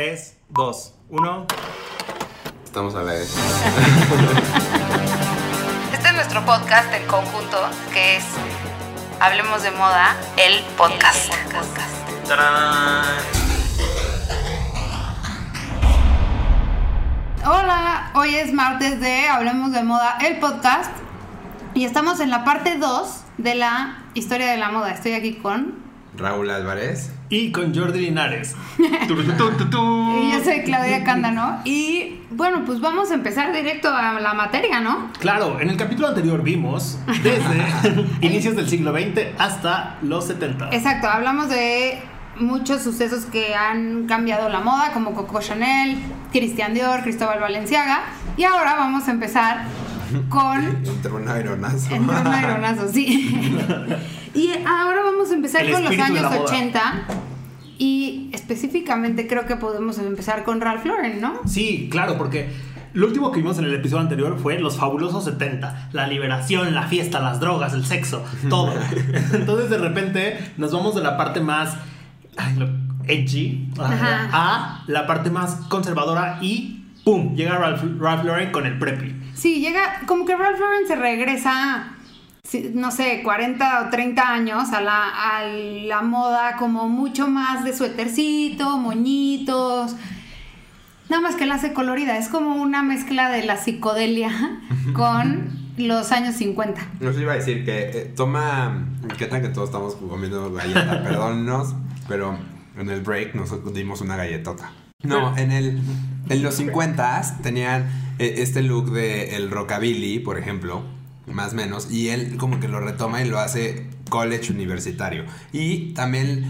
3, 2, 1. Estamos a la vez. Este es nuestro podcast en conjunto, que es Hablemos de Moda, el podcast. Hola, hoy es martes de Hablemos de Moda, el podcast. Y estamos en la parte 2 de la historia de la moda. Estoy aquí con. Raúl Álvarez. Y con Jordi Linares. Y yo soy Claudia Cándano. Y bueno, pues vamos a empezar directo a la materia, ¿no? Claro, en el capítulo anterior vimos desde inicios del siglo XX hasta los 70. Exacto, hablamos de muchos sucesos que han cambiado la moda, como Coco Chanel, Christian Dior, Cristóbal Valenciaga. Y ahora vamos a empezar con. Entre un aeronazo. Entre un aeronazo, sí. y ahora vamos a empezar El con los años la moda. 80. Y específicamente creo que podemos empezar con Ralph Lauren, ¿no? Sí, claro, porque lo último que vimos en el episodio anterior fue los fabulosos 70. La liberación, la fiesta, las drogas, el sexo, todo. Entonces de repente nos vamos de la parte más ay, lo- edgy Ajá. a la parte más conservadora y ¡pum! Llega Ralph, Ralph Lauren con el preppy. Sí, llega, como que Ralph Lauren se regresa, no sé, 40 o 30 años a la, a la moda como mucho más de suétercito, moñitos. Nada más que la hace colorida, es como una mezcla de la psicodelia con los años 50. No se iba a decir que eh, toma. ¿Qué tal que todos estamos comiendo galleta? Perdónnos, pero en el break nos dimos una galletota. No, en el. En los 50 tenían eh, este look de el rockabilly, por ejemplo, más o menos, y él como que lo retoma y lo hace college universitario. Y también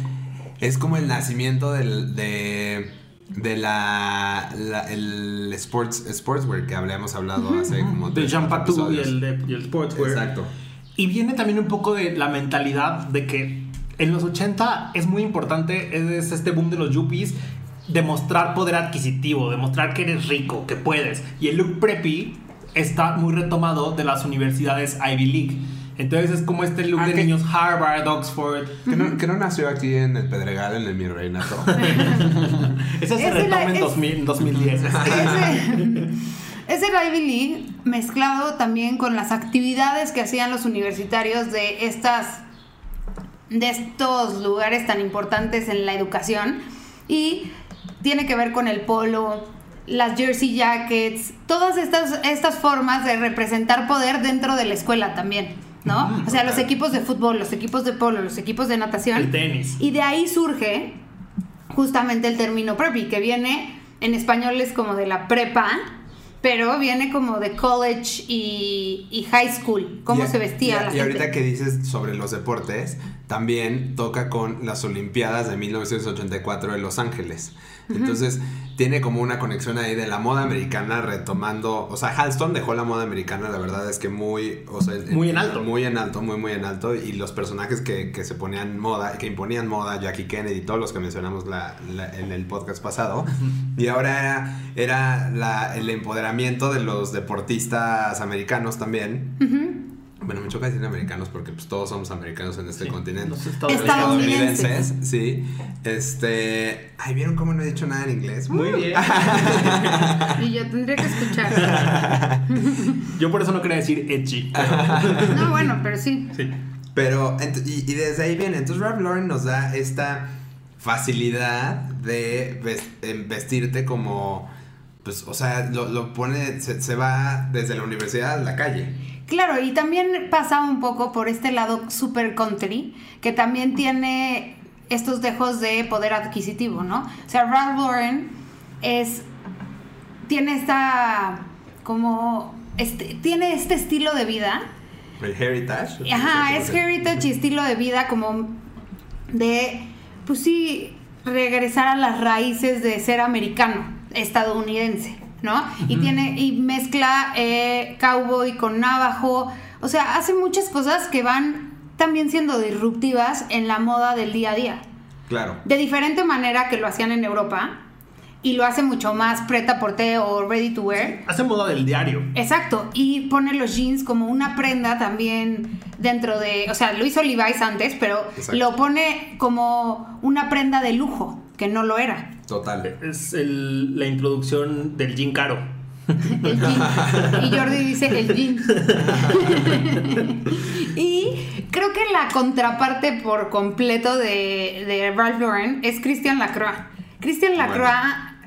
es como el nacimiento del, de, de la, la- el sports, sportswear que habíamos hablado hace como Del Jean y el, de, y el sportswear. Exacto. Y viene también un poco de la mentalidad de que en los 80 es muy importante, es este boom de los yuppies, demostrar poder adquisitivo, demostrar que eres rico, que puedes. Y el look preppy está muy retomado de las universidades Ivy League. Entonces es como este look Ah, de que- niños Harvard, Oxford. Que no, que no nació aquí en el Pedregal, en el Mi Reinato. Ese se Ese retoma la- en es- 2000, 2010. Ese, ese Ivy League mezclado también con las actividades que hacían los universitarios de estas de estos lugares tan importantes en la educación y tiene que ver con el polo, las jersey jackets, todas estas, estas formas de representar poder dentro de la escuela también, ¿no? O sea, los equipos de fútbol, los equipos de polo, los equipos de natación. El tenis. Y de ahí surge justamente el término preppy, que viene en español es como de la prepa, pero viene como de college y, y high school, cómo Y- se vestía y- la Y, gente. ahorita que dices sobre los deportes, también toca con las Olimpiadas de 1984 de Los Ángeles. Entonces, tiene como una conexión ahí de la moda americana retomando. O sea, Halston dejó la moda americana, la verdad es que muy. O sea, Muy en alto. Muy en alto, muy, muy en alto. Y los personajes que, que se ponían moda, que imponían moda, Jackie Kennedy, todos los que mencionamos la- la- en el podcast pasado. Y ahora era, era la- el empoderamiento de los deportistas americanos también. Bueno, me choca decir americanos porque pues, todos somos americanos en este Sí, continente. los estados- Estadounidenses. sí. Este. Ay, ¿vieron cómo no he dicho nada en inglés? Muy bien. Y yo tendría que escuchar. Yo por eso no quería decir edgy. No, bueno, pero sí. Sí. Pero, y, y desde ahí viene. Entonces, Ralph Lauren nos da esta facilidad de vestirte como. Pues, o sea, lo, lo pone. Se, se va desde la universidad a la calle. Claro, y también pasa un poco por este lado super country, que también tiene estos dejos de poder adquisitivo, ¿no? O sea, Ralph Lauren es. tiene esta. como. Este, tiene este estilo de vida. El heritage. Ajá, es heritage y estilo de vida como de, pues sí, regresar a las raíces de ser americano, estadounidense, ¿no? Y tiene, y mezcla eh, cowboy con navajo, o sea, hace muchas cosas que van también siendo disruptivas en la moda del día a día. Claro. De diferente manera que lo hacían en Europa, y lo hace mucho más preta porté o ready to wear. Hace moda del diario. Exacto, y pone los jeans como una prenda también dentro de, o sea, lo hizo Levi's antes, pero Exacto. lo pone como una prenda de lujo, que no lo era. Total. Es el- la introducción del Jin Caro. El jean. Y Jordi dice el jean. y creo que la contraparte por completo de, de Ralph Lauren es Christian Lacroix. Christian Lacroix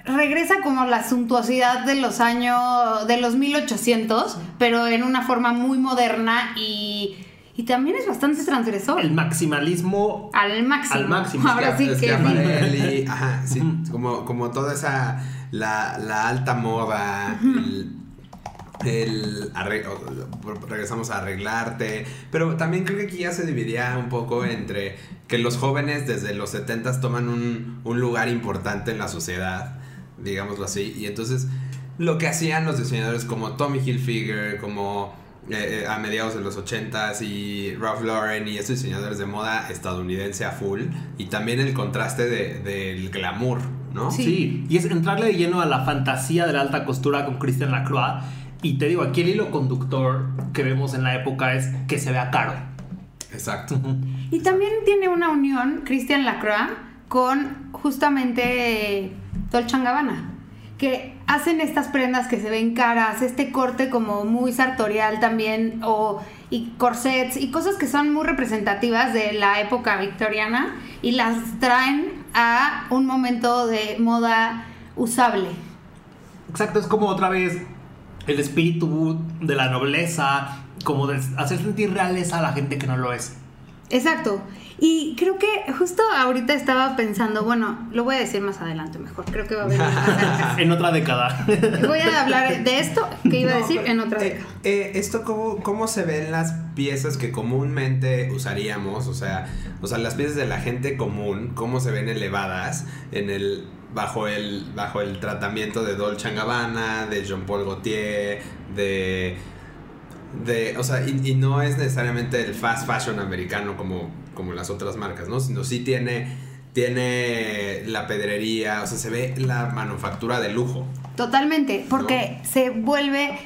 regresa como la suntuosidad de los años, de los 1800, pero en una forma muy moderna y, y también es bastante transgresor. El maximalismo al máximo. Al máximo, Ahora sí que... Schiaparelli, ajá, sí, como, como toda esa, la, la alta moda, el, el regresamos a arreglarte, pero también creo que aquí ya se dividía un poco entre que los jóvenes desde los 70 toman un, un lugar importante en la sociedad, digámoslo así, y entonces lo que hacían los diseñadores como Tommy Hilfiger, como eh, eh, a mediados de los 80s y Ralph Lauren y estos diseñadores de moda estadounidense a full y también el contraste de- del glamour, ¿no? Sí. Sí. y es entrarle de lleno a la fantasía de la alta costura con Christian Lacroix. Y te digo, aquí el hilo conductor que vemos en la época es que se vea caro. Exacto. Y también tiene una unión Christian Lacroix con justamente Dolce Gabbana, que hacen estas prendas que se ven caras, este corte como muy sartorial también, o y corsets y cosas que son muy representativas de la época victoriana y las traen a un momento de moda usable. Exacto, es como otra vez el espíritu de la nobleza, como de hacer sentir realeza a la gente que no lo es. Exacto. Y creo que justo ahorita estaba pensando, bueno, lo voy a decir más adelante mejor, creo que va a venir más adelante. En otra década. Voy a hablar de esto que iba a decir pero, en otra eh, década. eh, esto cómo, cómo se ven las piezas que comúnmente usaríamos, o sea, o sea, las piezas de la gente común, cómo se ven elevadas en el bajo el bajo el tratamiento de Dolce Gabbana, de Jean Paul Gaultier, de de, o sea, y, y no es necesariamente el fast fashion americano como, como las otras marcas, ¿no? Sino sí tiene tiene la pedrería, o sea, se ve la manufactura de lujo. Totalmente, porque se vuelve,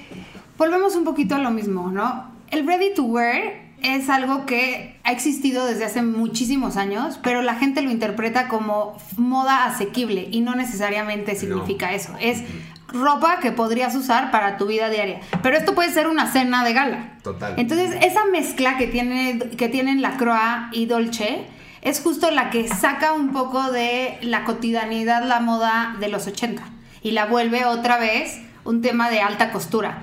volvemos un poquito a lo mismo, ¿no? El ready to wear es algo que ha existido desde hace muchísimos años, pero la gente lo interpreta como moda asequible y no necesariamente significa eso. Es ropa que podrías usar para tu vida diaria. Pero esto puede ser una cena de gala. Total. Entonces, esa mezcla que, tiene, que tienen la Croix y Dolce es justo la que saca un poco de la cotidianidad, la moda de los 80 y la vuelve otra vez un tema de alta costura.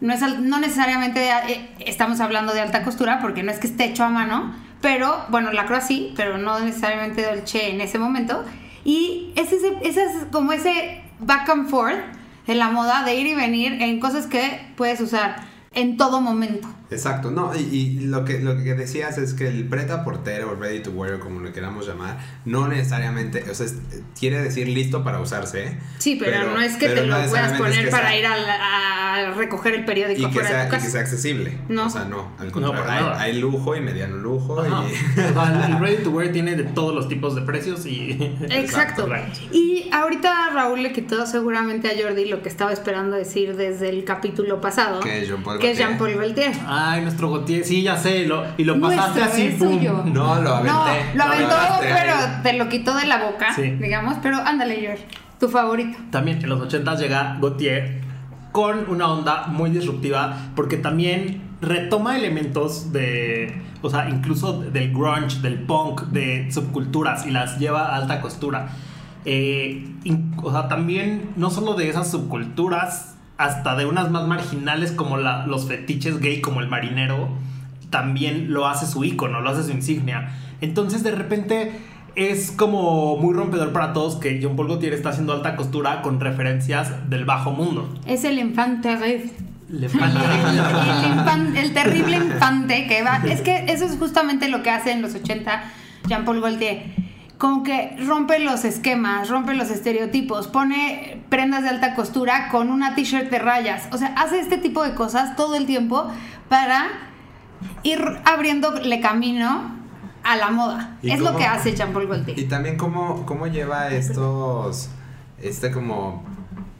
No, es, no necesariamente eh, estamos hablando de alta costura porque no es que esté hecho a mano, pero bueno, la Croix sí, pero no necesariamente Dolce en ese momento. Y es, ese es como ese back and forth de la moda de ir y venir en cosas que puedes usar en todo momento. Exacto, no, y, y lo, que, lo que decías es que el preta portero o ready to wear, como lo queramos llamar, no necesariamente, o sea, es- quiere decir listo para usarse. Sí, pero, no es que te no lo puedas es poner que para sea- ir a, la- a recoger el periódico y que, afuera sea, de y que sea accesible. No. O sea, no, al contrario, hay, lujo y mediano lujo. Y, el ready to wear tiene de todos los tipos de precios y. Exacto. Y ahorita Raúl le quitó seguramente a Jordi lo que estaba esperando decir desde el capítulo pasado. Que es Jean-Paul que es Gaultier. Jean-Paul Gaultier. Ay, nuestro Gautier, sí, ya sé, lo, y lo pasaste Nuestro, así, es pum. suyo. no, lo aventé. No, lo aventó, aventaste ahí. pero te lo quitó de la boca, Sí. digamos. Pero ándale, George, tu favorito. También en los 80 llega Gautier con una onda muy disruptiva porque también retoma elementos de, o sea, incluso del grunge, del punk, de subculturas y las lleva a alta costura. Eh, in- o sea, también no solo de esas subculturas, hasta de unas más marginales como la- los fetiches gay como el marinero, también lo hace su icono, lo hace su insignia. Entonces de repente es como muy rompedor para todos que John Paul Gaultier está haciendo alta costura con referencias del bajo mundo. Es el infante el, el el terrible infante que va. Es que eso es justamente lo que hace en los 80 Jean-Paul Gaultier. Como que rompe los esquemas, rompe los estereotipos, pone prendas de alta costura con una t-shirt de rayas. O sea, hace este tipo de cosas todo el tiempo para ir abriéndole camino a la moda. ¿Y Es lo que hace Jean-Paul Gaultier. Y también cómo, cómo lleva estos, este como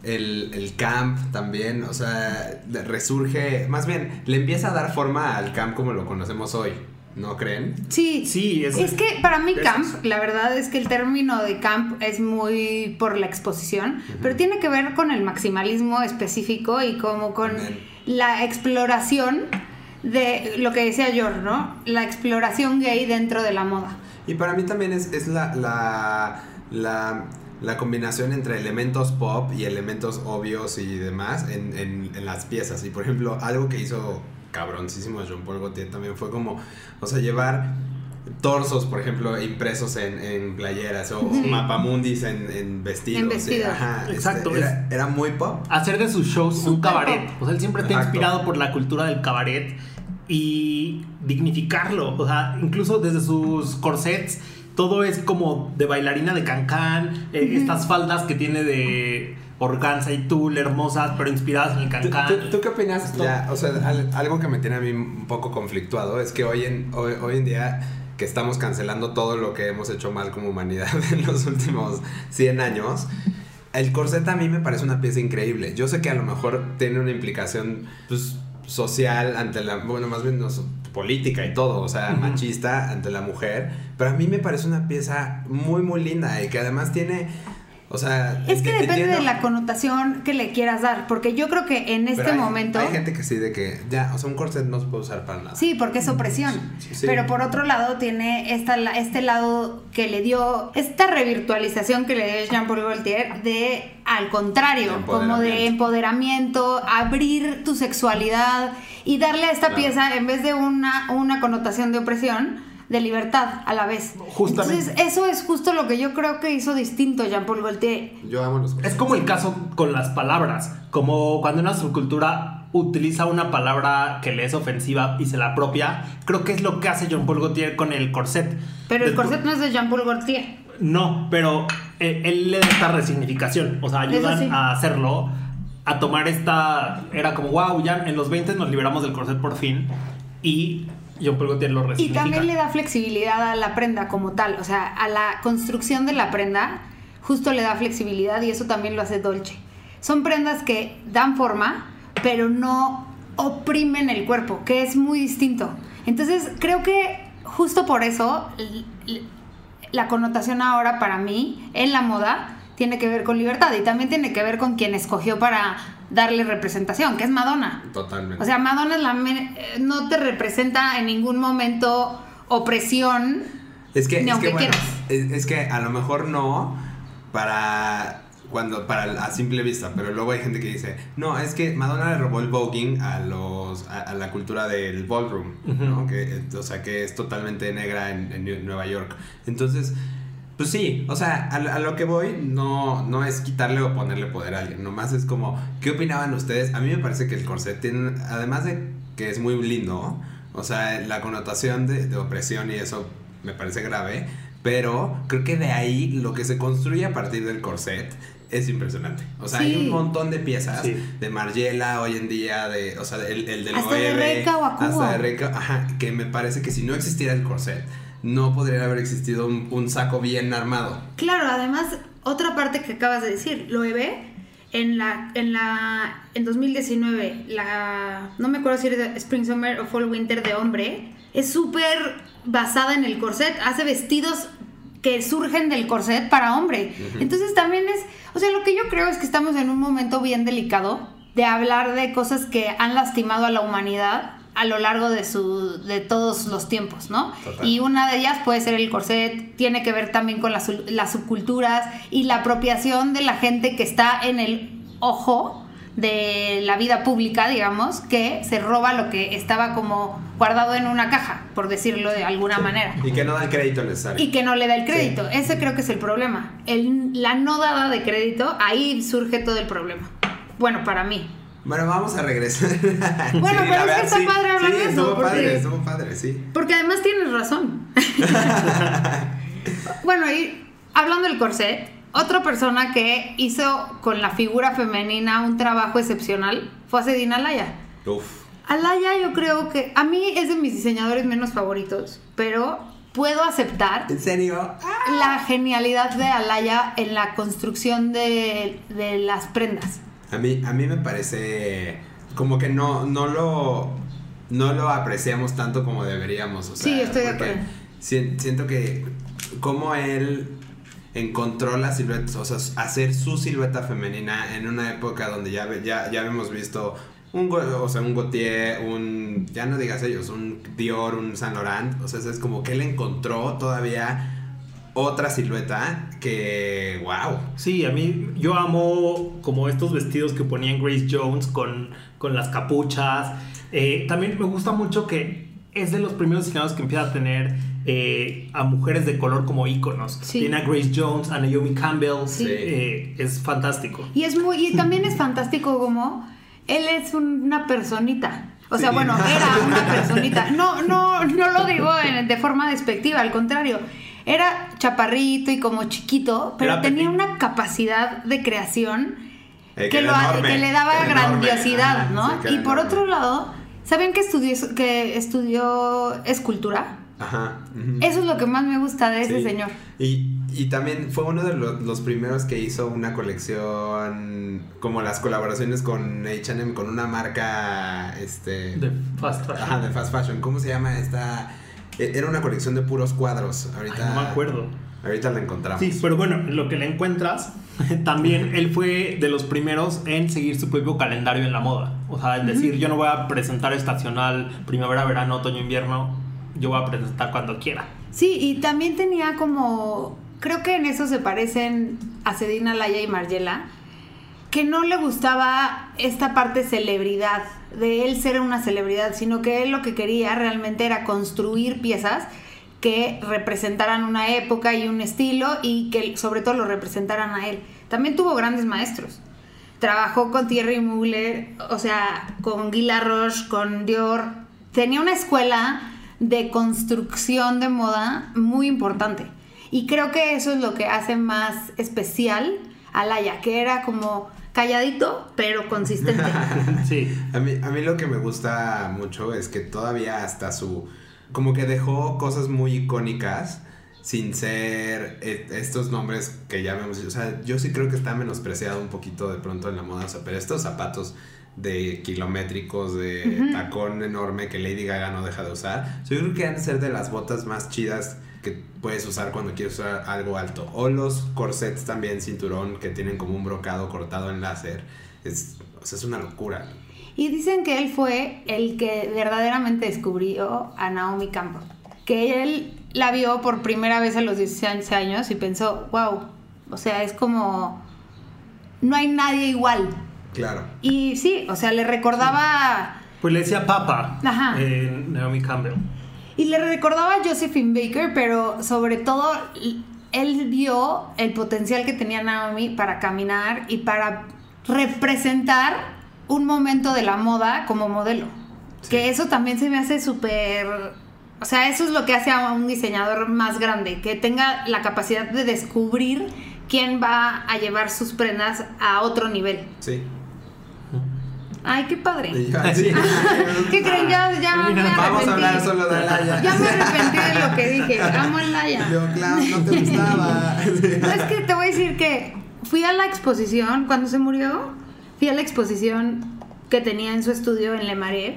el, el camp también, o sea, resurge, más bien, le empieza a dar forma al camp como lo conocemos hoy, ¿No creen? Sí, Sí, es- es, que para mí camp, eso. la verdad es que el término de camp es muy por la exposición, pero tiene que ver con el maximalismo específico y como con la exploración de lo que decía George, ¿no? La exploración gay dentro de la moda. Y para mí también es, es la, la, la, la combinación entre elementos pop y elementos obvios y demás en, en, en las piezas. Y por ejemplo, algo que hizo cabroncísimo Jean Paul Gaultier también fue como, o sea, llevar torsos, por ejemplo, impresos en, en playeras o Sí. mapamundis en, en vestidos. En vestidos. Ajá, este, Exacto, era, era muy pop. hacer de sus shows un cabaret. pop. O sea, él siempre está inspirado por la cultura del cabaret y dignificarlo. O sea, incluso desde sus corsets, todo es como de bailarina de cancán, eh, estas faldas que tiene de organza y tul hermosas, pero inspiradas en el ¿Tú, cancán. tú- tú qué opinas? Ya, o sea, al- algo que me tiene a mí un poco conflictuado es que hoy en, hoy, hoy en día que estamos cancelando todo lo que hemos hecho mal como humanidad en los últimos 100 años, el corset a mí me parece una pieza increíble. Yo sé que a lo mejor tiene una implicación pues, social ante la, bueno, más bien no, política y todo, o sea, machista ante la mujer, pero a mí me parece una pieza muy, muy linda y que además tiene, o sea... Es que depende de la connotación que le quieras dar, porque yo creo que en este pero hay- momento... Hay gente que sí, de que ya, o sea, un corset no se puede usar para nada. Sí, porque es opresión. Sí. Pero por otro lado tiene esta, este lado que le dio, esta revirtualización que le dio Jean-Paul Gaultier de, al contrario, De como de empoderamiento, abrir tu sexualidad y darle a esta Claro. pieza, en vez de una, una connotación de opresión, de libertad a la vez. Justamente. Entonces, eso es justo lo que yo creo que hizo distinto Jean-Paul Gaultier. Yo amo los Es como el caso con las palabras, como cuando una subcultura utiliza una palabra que le es ofensiva y se la apropia, creo que es lo que hace John Paul Gaultier con el corset. Pero el Después- corset no es de Jean-Paul Gaultier. No, pero eh, él le da esta resignificación, o sea, ayudan sí. a hacerlo, a tomar esta... Era como, wow, ya en los 20 nos liberamos del corset por fin y John lo Y también le da flexibilidad a la prenda como tal, o sea, a la construcción de la prenda, justo le da flexibilidad y eso también lo hace Dolce. Son prendas que dan forma, pero no oprimen el cuerpo, que es muy distinto. Entonces, creo que justo por eso la connotación ahora para mí en la moda tiene que ver con libertad y también tiene que ver con quien escogió para darle representación, que es Madonna. Totalmente. O sea, Madonna es la me- eh, no te representa en ningún momento opresión. es que, ni es aunque que bueno, quieras. es, es que a lo mejor no para cuando para a simple vista, pero luego hay gente que dice, no, es que Madonna le robó el voguing a los a, a la cultura del ballroom, ¿no? Que, o sea, que es totalmente negra en, Nueva York. Entonces, pues sí, o sea, a, a lo que voy no, no es quitarle o ponerle poder a alguien, nomás es como, ¿qué opinaban ustedes? A mí me parece que el corset tiene, además de que es muy lindo, o sea, la connotación de, de opresión y eso me parece grave, pero creo que de ahí lo que se construye a partir del corset es impresionante. O sea, hay un montón de piezas Sí. de Margiela hoy en día, de, o sea, el, el del Hasta de Reca o hasta de Reca, ajá, que me parece que si no existiera el corset, no podría haber existido un, un saco bien armado. Claro, además, otra parte que acabas de decir, lo ve en la, en la, en 2019, la, no me acuerdo si era Spring Summer o Fall Winter de hombre, es súper basada en el corset, hace vestidos que surgen del corset para hombre. Entonces también es, o sea, lo que yo creo es que estamos en un momento bien delicado de hablar de cosas que han lastimado a la humanidad a lo largo de su de todos los tiempos, ¿no? Total. Y una de ellas puede ser el corset, tiene que ver también con las, las subculturas y la apropiación de la gente que está en el ojo de la vida pública, digamos, que se roba lo que estaba como guardado en una caja, por decirlo de alguna manera. Y que no da el crédito necesario. Y que no le da el crédito. Ese creo que es el problema. El- la no dada de crédito, ahí surge todo el problema. Bueno, para mí. Bueno, vamos a regresar. Bueno, pero es que está padre hablar sí, de eso, Estuvo porque- padre, estuvo padre, sí. Porque además tienes razón. bueno, y hablando del corset, otra persona que hizo con la figura femenina un trabajo excepcional fue Sedina Alaya. Uf. Alaya yo creo que a mí es de mis diseñadores menos favoritos, pero puedo aceptar ¿En serio? la genialidad de Alaya en la construcción de, de las prendas. A mí, a mí me parece como que no, no lo. no lo apreciamos tanto como deberíamos. O sea, Sí, estoy de acuerdo. si- Siento que como él encontró la silueta, o sea, hacer su silueta femenina en una época donde ya, ya, ya habíamos visto un, o sea, un Gautier, un, ya no digas ellos, un Dior, un Saint Laurent, o sea, es como que él encontró todavía otra silueta que, wow. Sí, a mí yo amo como estos vestidos que ponían Grace Jones con, con las capuchas. Eh, también me gusta mucho que es de los primeros diseñadores que empieza a tener eh, a mujeres de color como íconos. Sí. Tiene a Grace Jones, a Naomi Campbell. Sí. Eh, es fantástico. Y es muy, y también es fantástico como él es una personita. O sea, Sí. bueno, era una personita. No, no, no lo digo en- de forma despectiva, al contrario. Era chaparrito y como chiquito, pero Era tenía una capacidad de creación Eh, que, lo, enorme, que le daba grandiosidad, ¿no? sí, y por enorme. otro lado, ¿saben que estudió, que estudió escultura? Ajá. Eso es lo que más me gusta de ese Sí. señor. Y, y también fue uno de los, los primeros que hizo una colección, como las colaboraciones con HM, con una marca, este... De fast fashion. Ajá, de fast fashion. ¿Cómo se llama esta? E- Era una colección de puros cuadros. Ay, Ahorita, no me acuerdo. Ahorita la encontramos. Sí, pero bueno, lo que le encuentras, también él fue de los primeros en seguir su propio calendario en la moda. O sea, en decir, yo no voy a presentar estacional primavera, verano, otoño, invierno, yo voy a presentar cuando quiera. Sí, y también tenía como. Creo que en eso se parecen a Sedina Laya y Margiela. Que no le gustaba esta parte celebridad, de él ser una celebridad, sino que él lo que quería realmente era construir piezas que representaran una época y un estilo y que sobre todo lo representaran a él. También tuvo grandes maestros. Trabajó con Thierry Mugler, o sea, con Guy Laroche, con Dior. Tenía una escuela de construcción de moda muy importante. Y creo que eso es lo que hace más especial a Laia, que era como calladito, pero consistente. Sí. A mí, a mí lo que me gusta mucho es que todavía hasta su... Como que dejó cosas muy icónicas sin ser eh, estos nombres que ya vemos. O sea, yo sí creo que está menospreciado un poquito de pronto en la moda. O sea, pero estos zapatos de kilométricos, de tacón enorme que Lady Gaga no deja de usar. Yo creo que han de ser de las botas más chidas que puedes usar cuando quieres usar algo alto. O los corsets también, cinturón, que tienen como un brocado cortado en láser. Es, o sea, es una locura. Y dicen que él fue el que verdaderamente descubrió a Naomi Campbell. Que él la vio por primera vez a los 16 años y pensó, wow, o sea, es como... No hay nadie igual. Claro. Y sí, o sea, le recordaba... Pues le decía papa, Ajá. eh, Naomi Campbell. Y le recordaba a Josephine Baker, pero sobre todo él vio el potencial que tenía Naomi para caminar y para representar un momento de la moda como modelo. Que eso también se me hace súper... O sea, eso es lo que hace a un diseñador más grande, que tenga la capacidad de descubrir quién va a llevar sus prendas a otro nivel. Sí. Ay, qué padre. Así, ¿Qué creen? Ya, ya me Mira, Vamos a hablar solo de Laia. Ya me arrepentí de lo que dije. Amo a Laia. Yo, claro, no te gustaba. No, es que te voy a decir que fui a la exposición, cuando se murió, fui a la exposición que tenía en su estudio en Le Marais,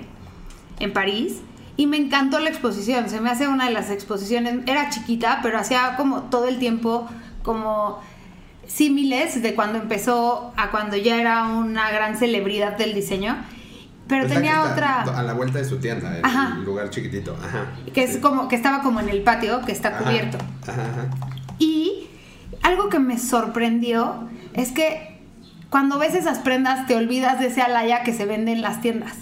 en París, y me encantó la exposición. Se me hace una de las exposiciones, era chiquita, pero hacía como todo el tiempo como símiles de cuando empezó a cuando ya era una gran celebridad del diseño. Pero Es la tenía otra A la vuelta de su tienda, Ajá. un lugar chiquitito. Ajá. que es Sí. como que estaba como en el patio, que está cubierto. Ajá, ajá. Y algo que me sorprendió es que cuando ves esas prendas te olvidas de ese Alaya que se vende en las tiendas.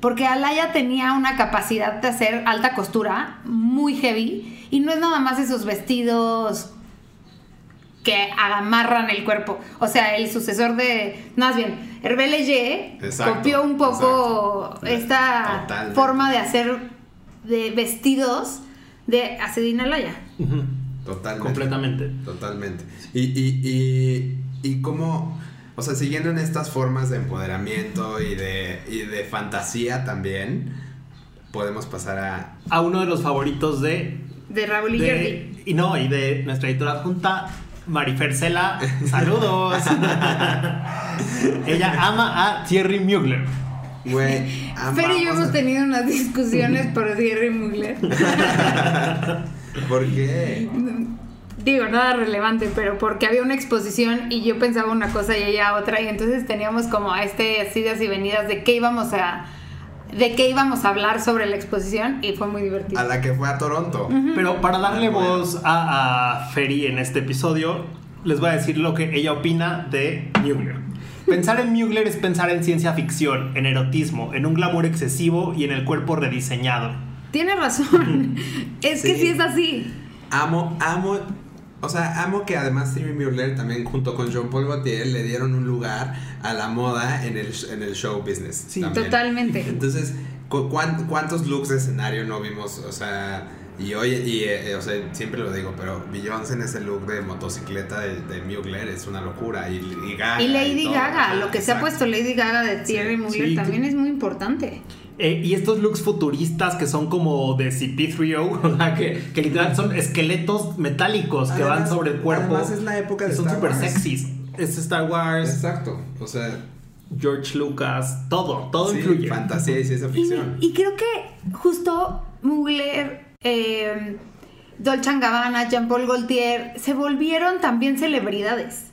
Porque Alaya tenía una capacidad de hacer alta costura muy heavy y no es nada más esos vestidos que amarran el cuerpo. O sea, el sucesor de, más bien, Hervé Leger Exacto, copió un poco exacto. esta Totalmente. forma de hacer de vestidos de Acedina Alaya. Ujú. Totalmente. Completamente. Totalmente. Y, y, y, y cómo, o sea, siguiendo en estas formas de empoderamiento y de, y de fantasía también, podemos pasar a... A uno de los favoritos de De Raúl y de- Jordi. y no, y de nuestra editora junta, Marifer Cela. Saludos. Ella ama a Thierry Mugler. Güey, Fer y yo hemos tenido unas discusiones por Thierry Mugler. ¿Por qué? Digo, nada relevante, pero porque había una exposición y yo pensaba una cosa y ella otra, y entonces teníamos como este así idas y venidas de qué íbamos a de qué íbamos a hablar sobre la exposición y fue muy divertido. A la que fue a Toronto. Pero para darle Ah, bueno. voz a, a Ferry en este episodio, les voy a decir lo que ella opina de Mugler. Pensar en Mugler es pensar en ciencia ficción, en erotismo, en un glamour excesivo y en el cuerpo rediseñado. Tienes razón. es que sí es así. Amo, amo. O sea, amo que además Stevie Mueller también junto con Jean Paul Gaultier le dieron un lugar a la moda en el, en el show business. Sí, también. Totalmente. Entonces, cu- cuán- ¿cuántos looks de escenario no vimos? O sea, y hoy, y, eh, o sea, siempre lo digo, pero Beyoncé en ese look de motocicleta de, de Mugler es una locura. Y, y Gaga. Y Lady. Gaga, lo que se ha puesto Lady Gaga de Thierry Mugler sí. también es muy importante. Eh, y estos looks futuristas que son como de CP3O, o sea, que, que literal son esqueletos metálicos que van sobre el cuerpo. además es la época de Son Star súper Wars. sexys. Es Star Wars, Exacto. O sea, George Lucas, todo, todo sí, influye. fantasía y ciencia Y, ficción. y creo que justo Mugler, eh, Dolce Gabbana, Jean-Paul Gaultier se volvieron también celebridades.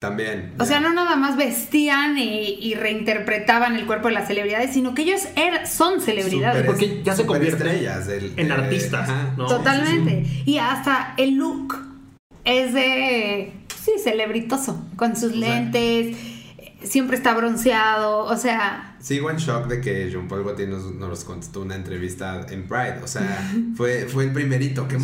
También. O ya. sea, no nada más vestían y, y reinterpretaban el cuerpo de las celebridades, sino que ellos er- son celebridades. Porque ya se superestrellas del- en de- artistas, ajá. ¿no? Totalmente. Y hasta el look es de, sí, celebritoso, con sus O sea- lentes, siempre está bronceado, o sea, Sigo en shock de que John Paul Gaultier nos, nos contestó una entrevista en Pride. O sea, fue, fue el primerito. ¡Qué Sí.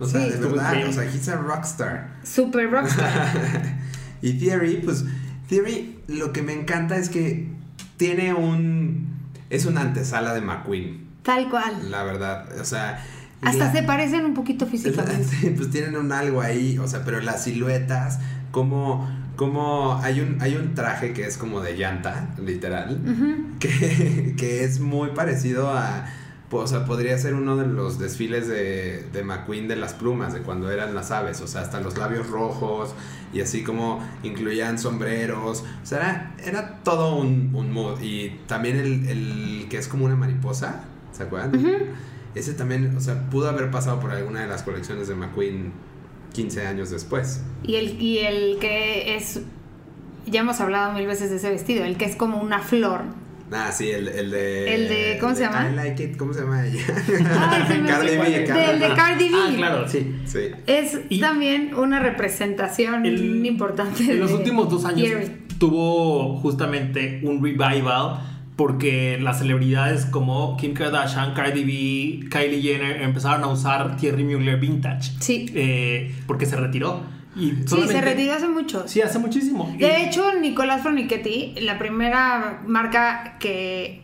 O sea, Sí. de verdad. O sea, he's a rockstar. super rockstar. y Theory, pues, Theory, lo que me encanta es que tiene un. Es una antesala de McQueen, Tal cual. la verdad. O sea. Hasta la- se parecen un poquito físicamente. Pues tienen un algo ahí, o sea, pero las siluetas, como, como hay un, hay un traje que es como de llanta, literal, Ujú. que, que es muy parecido a, o sea, podría ser uno de los desfiles de, de McQueen de las plumas, de cuando eran las aves, o sea, hasta los labios rojos y así como incluían sombreros, o sea, era, era todo un, un mood y también el, el que es como una mariposa, ¿se acuerdan? Ese también, o sea, pudo haber pasado por alguna de las colecciones de McQueen 15 años después. Y el, y el que es, ya hemos hablado mil veces de ese vestido, el que es como una flor. Ah, sí, el, el de. El de- ¿cómo se llama? I like it, ¿cómo se llama ella? Cardi. B, Del de. Cardi B. Ah, claro, sí. Sí. Es Y- también una representación El- importante. En los de últimos dos años tuvo justamente un revival porque las celebridades como Kim Kardashian, Cardi B, Kylie Jenner empezaron a usar Thierry Mugler Vintage. Sí. Eh, porque se retiró. Y Sí, se retiró hace mucho. Sí, hace muchísimo. Y- De hecho, Nicolás Fronichetti, la primera marca que,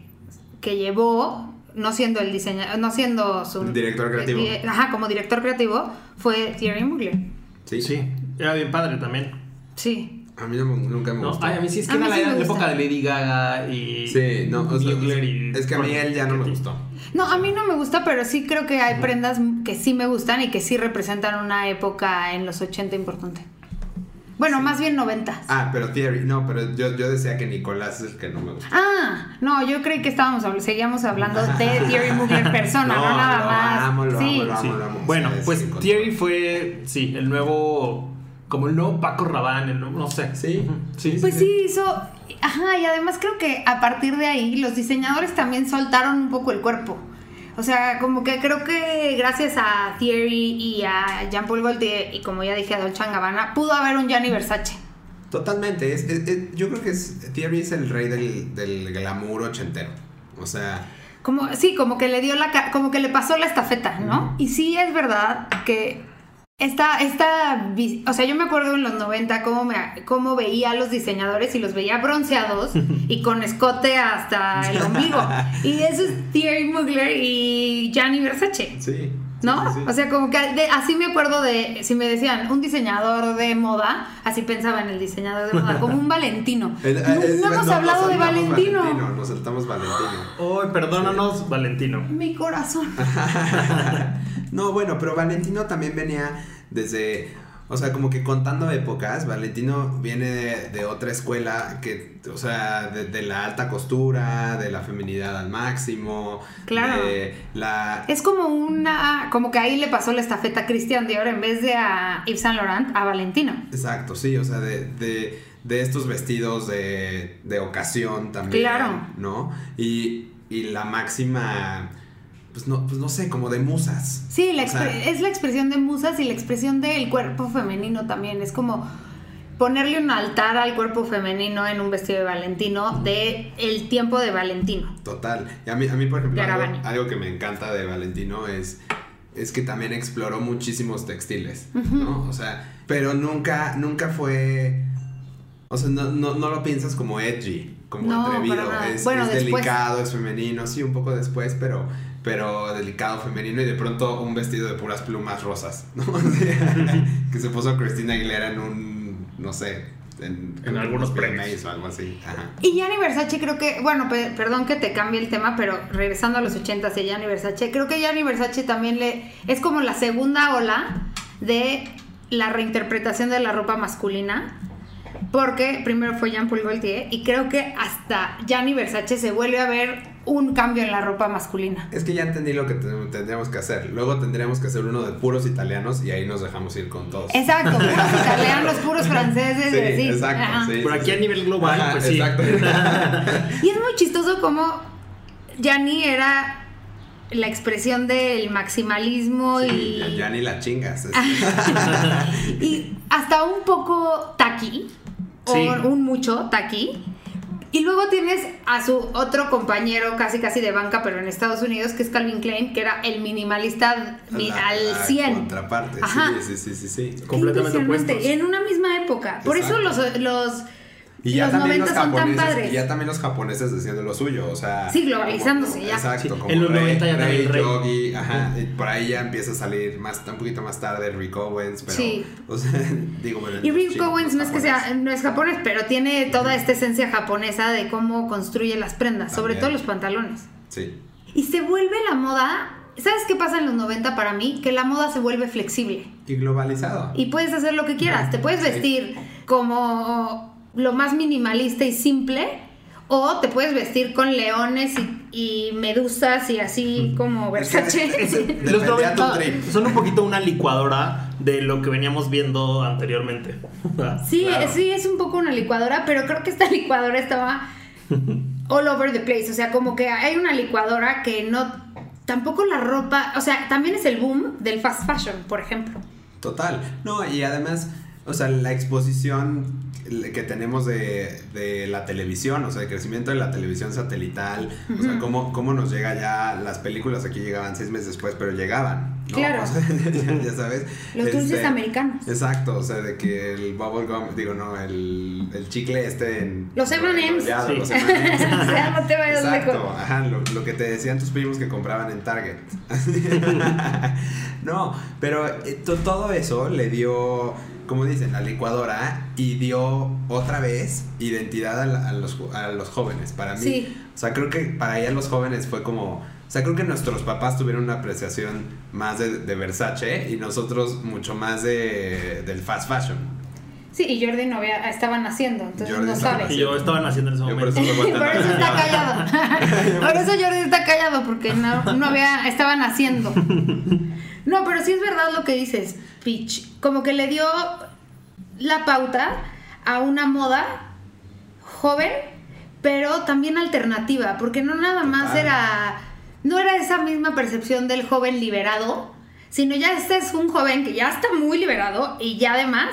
que llevó, no siendo el diseñador, no siendo su Director creativo. eh, ajá, como director creativo, fue Thierry Mugler. Sí. Sí, era bien padre también. Sí. A mí no me- nunca me No, gustó. ay, a mí sí es que A era sí la, me la gusta. época de Lady Gaga y. Sí, no, o sea, Mugler y- es que a mí él ya no me gustó. No, a mí no me gusta, pero sí creo que hay prendas que sí me gustan y que sí representan una época en los 80 importante. Bueno, más bien 90. Ah, pero Thierry, no, pero yo, yo decía que Nicolás es el que no me gusta. Ah, no, yo creí que estábamos seguíamos hablando de Thierry Mugler persona, no, No, nada lo más. amo, lo sí. amo, lo amo. Sí. amo. Bueno, pues. Thierry fue, sí, el nuevo, como el nuevo Paco Rabanne, el nuevo- no sé. Sí. Sí. Pues sí, hizo. Ajá, y además creo que a partir de ahí los diseñadores también soltaron un poco el cuerpo. O sea, como que creo que gracias a Thierry y a Jean-Paul Gaultier y como ya dije a Dolce Gabbana, pudo haber un Gianni Versace. Totalmente. Es, es- es- yo creo que es, Thierry es el rey del, del glamour ochentero. O sea, Como, sí, como que le dio la como que le pasó la estafeta, ¿no? Y sí es verdad que esta, esta, o sea, yo me acuerdo en los 90 cómo, me, cómo veía a los diseñadores y los veía bronceados y con escote hasta el ombligo. Y eso es Thierry Mugler y Gianni Versace. sí. ¿No? sí, sí. O sea, como que de- así me acuerdo de, si me decían un diseñador de moda, así pensaba en el diseñador de moda, como un Valentino. El- no, el- no hemos nos hablado de saltamos Valentino. Nos saltamos Valentino. Ay, perdónanos, Valentino. Mi corazón. no, bueno, pero Valentino también venía desde o sea, como que contando épocas, Valentino viene de, de otra escuela que, o sea, de, de la alta costura, de la feminidad al máximo, Claro. de la... Es como una. Como que ahí le pasó la estafeta a Christian Dior en vez de a Yves Saint Laurent, a Valentino. Exacto, sí, o sea, de, de, de estos vestidos de, de ocasión también, Claro. ¿no? Y, y la máxima, pues no, pues no sé, como de musas. Sí, la O sea, expre- es la expresión de musas y la expresión del cuerpo femenino también. Es como ponerle un altar al cuerpo femenino en un vestido de Valentino de el tiempo de Valentino. Total. Y a mí, a mí por ejemplo, algo, que me encanta de Valentino es, es que también exploró muchísimos textiles, ¿no? O sea, pero nunca, nunca fue... O sea, no, no, no lo piensas como edgy, como No, atrevido. Es, Bueno, es después. delicado, es femenino, sí, un poco después, pero, pero delicado, femenino y de pronto un vestido de puras plumas rosas, ¿no? O sea, que se puso Cristina Aguilera en un, no sé, en, En algunos unos premios. O algo así. Ajá. Y Gianni Versace creo que, bueno, pe- perdón que te cambie el tema, pero regresando a los 80 y Gianni Versace, creo que Gianni Versace también le es como la segunda ola de la reinterpretación de la ropa masculina. Porque primero fue Jean Paul Gaultier y creo que hasta Gianni Versace se vuelve a ver un cambio en la ropa masculina. Es que ya entendí lo que ten- tendríamos que hacer. Luego tendríamos que hacer uno de puros italianos y ahí nos dejamos ir con todos. Exacto, puros italianos, puros franceses, Sí, exacto, sí. Por aquí a nivel global, Ajá, pues sí. Exacto. Y es muy chistoso como Gianni era la expresión del maximalismo Sí, y, ya, ya ni la chingas. y hasta un poco taqui, Sí. o un mucho taqui. Y luego tienes a su otro compañero casi casi de banca, pero en Estados Unidos, que es Calvin Klein, que era el minimalista mi- La- al la 100. Contraparte, Ajá. sí, sí, sí, sí, sí. Completamente opuestos. En una misma época. Por eso los, Exacto. los, Y ya los también los 90 son tan japoneses, y ya también los japoneses haciendo lo suyo, o sea. Sí, globalizándose como- ya. Exacto, Sí, como en los Rey, 90 ya Rey, Rey. Yogi, ajá, y por ahí ya empieza a salir más, un poquito más tarde Rick Owens, pero. Sí. O sea, digo, bueno, Y Rick chinos, Owens no es que sea, no es japonés, pero tiene toda esta esencia japonesa de cómo construye las prendas, sobre También. todo los pantalones. Sí. Y se vuelve la moda. ¿Sabes qué pasa en los 90 para mí? Que la moda se vuelve flexible. Y globalizado. Y puedes hacer lo que quieras. Te puedes vestir como lo más minimalista y simple. O te puedes vestir con leones y, y medusas y así como Versace. Los tu 90 trip. son un poquito una licuadora de lo que veníamos viendo anteriormente. Sí, Claro. sí, es un poco una licuadora, pero creo que esta licuadora estaba all over the place. O sea, como que hay una licuadora que no. Tampoco la ropa. O sea, también es el boom del fast fashion, por ejemplo. Total. No, y además, o sea, la exposición que tenemos de, de la televisión, o sea, el crecimiento de la televisión satelital, o sea, cómo, cómo nos llega ya, las películas aquí llegaban seis meses después, pero llegaban. ¿no? Claro. O sea, ya, ya sabes. Los dulces Este, americanos. Exacto, o sea, de que el bubble gum, digo, no, el, el chicle este en... Los M&Ms. Sí. los M&Ms. O sea, no te vayas Exacto, lejos. ajá, lo, lo que te decían tus primos que compraban en Target. no, pero eh, to- todo eso le dio, como dicen, la licuadora y dio otra vez identidad a, la- a los, a los jóvenes. Para mí, Sí. o sea, creo que para ella los jóvenes fue como... O sea, creo que nuestros papás tuvieron una apreciación más de, de Versace y nosotros mucho más de, del fast fashion. Sí, y Jordi no había, estaba naciendo, entonces Jordi no sabe. Y yo estaba naciendo en ese Yo por momento. eso me Por eso está callado. Por eso Jordi está callado, porque no, no había, estaba naciendo. No, pero sí es verdad lo que dices, Peach. Como que le dio la pauta a una moda joven, pero también alternativa, porque no nada más Total. era, no era esa misma percepción del joven liberado, sino ya este es un joven que ya está muy liberado y ya además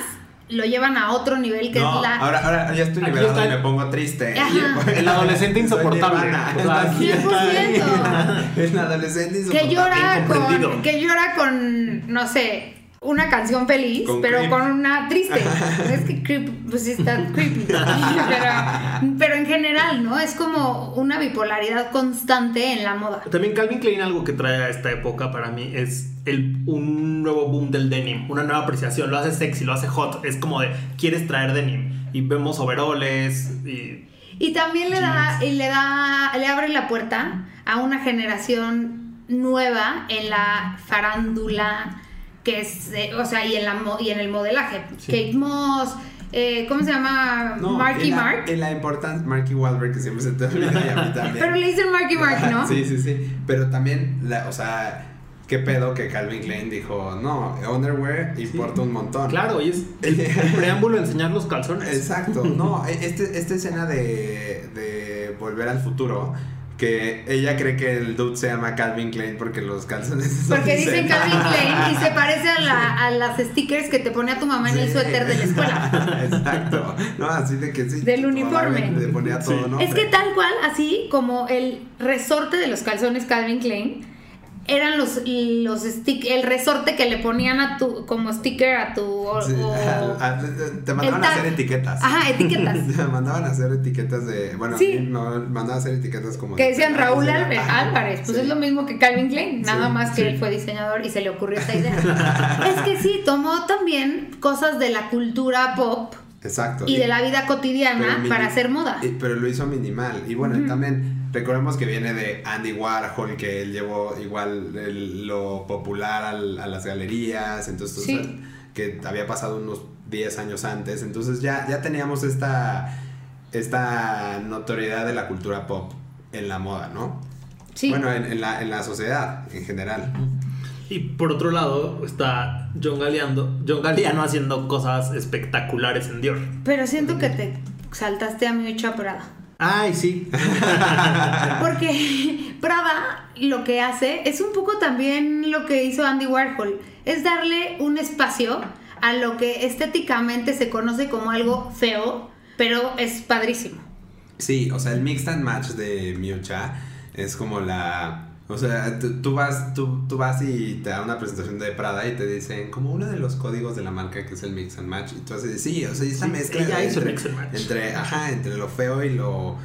lo llevan a otro nivel que No, es la... ahora, ahora ya estoy liberado está y me pongo triste. El adolescente insoportable. El adolescente que insoportable. llora incomprendido. con que llora con no sé una canción feliz Con pero creep. con una triste. Es que creep pues está creepy. Pero, pero en general no es como una bipolaridad constante en la moda. También Calvin Klein algo que trae a esta época para mí es el, un nuevo boom del denim, una nueva apreciación, lo hace sexy, lo hace hot, es como de quieres traer denim y vemos overoles y y también le da y le da le abre la puerta a una generación nueva en la farándula que es, eh, o sea, y en, la, mo- y en el modelaje. Kate Moss, eh, ¿cómo se llama? Marky en la, Mark. En la importancia, Marky Wahlberg, que siempre se te olvida y a mí también. Pero le dicen Marky Mark, ¿no? sí, sí, sí. Pero también, la, o sea, qué pedo que Calvin Klein dijo, no, underwear importa un montón. Claro, y es el, el preámbulo de enseñar los calzones. Exacto. No, e- este, esta escena de, de Volver al Futuro, que ella cree que el dude se llama Calvin Klein porque los calzones son Porque dicen. Calvin Klein y se parece a, la- a las stickers que te pone a tu mamá en el Sí. suéter de la escuela. Exacto. No, así de que sí. Del uniforme. Le ponía todo, Sí. ¿no? Es que tal cual, así como el resorte de los calzones Calvin Klein, eran los, los stick, el resorte que le ponían a tu, como sticker a tu... o- Sí, o- al- al- te mandaban a hacer etiquetas. Ajá, etiquetas. Te mandaban a hacer etiquetas de. Bueno, Sí. no, mandaban a hacer etiquetas como. Que de- decían Raúl Ajá, Álvarez, Álvarez, pues sí. es lo mismo que Calvin Klein, nada más que él fue diseñador y se le ocurrió esta idea. es que sí, tomó también cosas de la cultura pop Exacto. y de la vida cotidiana para hacer moda. y- pero lo hizo minimal. Y bueno, también recordemos que viene de Andy Warhol, que él llevó igual el- lo popular al- a las galerías. Entonces, Sí. o sea, que había pasado unos 10 años antes. Entonces ya, ya teníamos esta, esta notoriedad de la cultura pop en la moda, ¿no? Sí. Bueno, en, en la, en la sociedad en general. Y por otro lado está John Galliano, John Galliano haciendo cosas espectaculares en Dior. Pero siento que te saltaste a mi Prada. Ay, sí. Porque Prada lo que hace es un poco también lo que hizo Andy Warhol, es darle un espacio a lo que estéticamente se conoce como algo feo, pero es padrísimo. Sí, o sea, el mix and match de Miucha es como la... O sea, tú, tú vas, tú, tú vas y te da una presentación de Prada y te dicen como uno de los códigos de la marca que es el mix and match. Y tú haces, sí, o sea, y esta Sí, mezcla ella hizo el entre, mix and match. entre, ajá, entre lo feo y lo...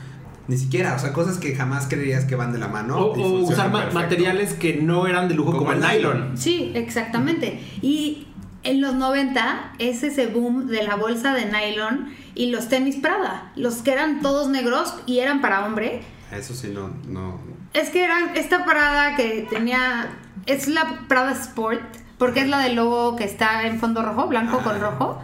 Ni siquiera, o sea, cosas que jamás creerías que van de la mano. O, usar ma- perfecto. materiales que no eran de lujo como, Como el el nylon. Sí, exactamente. Y en los 90 es ese boom de la bolsa de nylon y los tenis Prada, los que eran todos negros y eran para hombre. Eso sí, no, no... Es que eran esta Prada que tenía, es la Prada Sport, porque es la del logo que está en fondo rojo, blanco con Ah. rojo.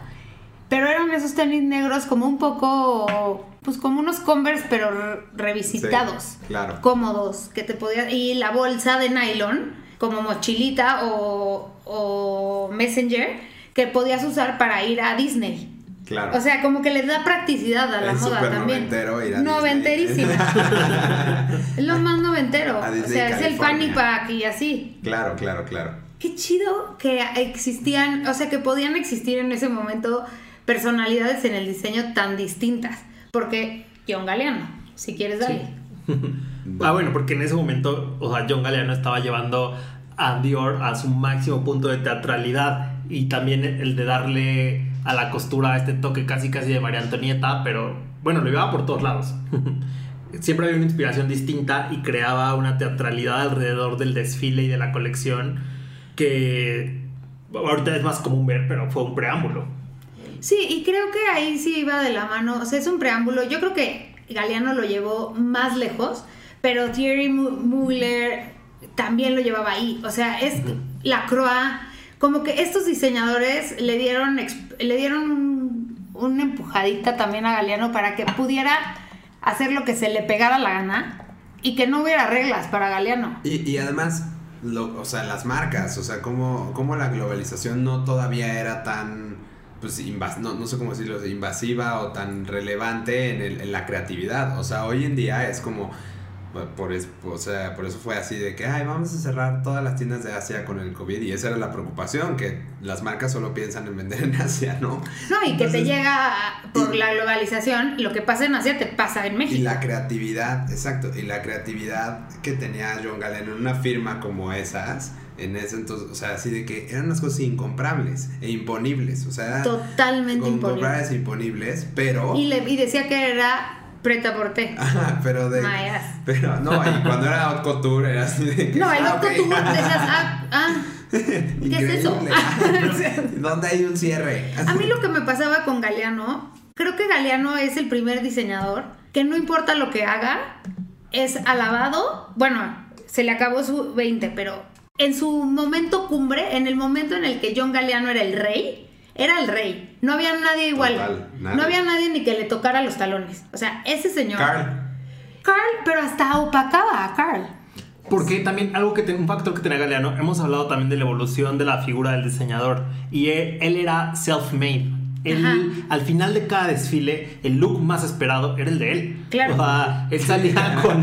Pero eran esos tenis negros como un poco, pues como unos Converse, pero re- revisitados. Sí, claro. Cómodos, que te podías... Y la bolsa de nylon, como mochilita o, o messenger, que podías usar para ir a Disney. Claro. O sea, como que le da practicidad a la Es moda también. noventero ir a Noventerísimo. es lo más noventero. A o sea, es el fanny pack y así. claro, claro, claro. Qué chido que existían, o sea, que podían existir en ese momento personalidades en el diseño tan distintas. Porque John Galeano, si quieres, dale. Ah, bueno, porque en ese momento, o sea, John Galliano estaba llevando a Dior a su máximo punto de teatralidad y también el de darle a la costura este toque casi casi de María Antonieta, pero bueno, lo llevaba por todos lados. Siempre había una inspiración distinta y creaba una teatralidad alrededor del desfile y de la colección que ahorita es más común ver, pero fue un preámbulo. Sí, y creo que ahí sí iba de la mano. O sea, es un preámbulo. Yo creo que Galeano lo llevó más lejos, pero Thierry Mu- Mugler también lo llevaba ahí. O sea, es la Croix. Como que estos diseñadores le dieron, le dieron un- una empujadita también a Galeano para que pudiera hacer lo que se le pegara la gana y que no hubiera reglas para Galeano. Y, y además, lo- o sea, las marcas, o sea, cómo, cómo la globalización no todavía era tan, pues, invas- no, no sé cómo decirlo, invasiva o tan relevante en, el- en la creatividad. O sea, hoy en día es como, por, es- o sea, por eso fue así de que, ay, vamos a cerrar todas las tiendas de Asia con el COVID. Y esa era la preocupación, que las marcas solo piensan en vender en Asia, ¿no? No, y que te llega por la globalización, lo que pasa en Asia te pasa en México. Y la creatividad, exacto, y la creatividad que tenía John Gallen en una firma como esas, en ese entonces, o sea, así de que eran unas cosas incomprables e imponibles, o sea, Totalmente e imponibles, pero, Y, le, y decía que era preta por té. Ajá, pero de, My ass. pero no, y cuando era haute couture era así de que, No, el ah, otro ok. tú decías, ah, ah, ¿qué es eso? ¿Dónde hay un cierre? A mí lo que me pasaba con Galeano, creo que Galeano es el primer diseñador que no importa lo que haga, es alabado. Bueno, se le acabó su 20, pero en su momento cumbre, en el momento en el que John Galliano era el rey, era el rey. No había nadie igual. Total, nadie. No había nadie ni que le tocara los talones. O sea, ese señor. Carl. Carl, pero hasta opacaba a Carl. Porque también algo que un factor que tenía Galeano, hemos hablado también de la evolución de la figura del diseñador y él, él era self-made. Al final de cada desfile, el look más esperado era el de él. Claro. O sea, él salía con.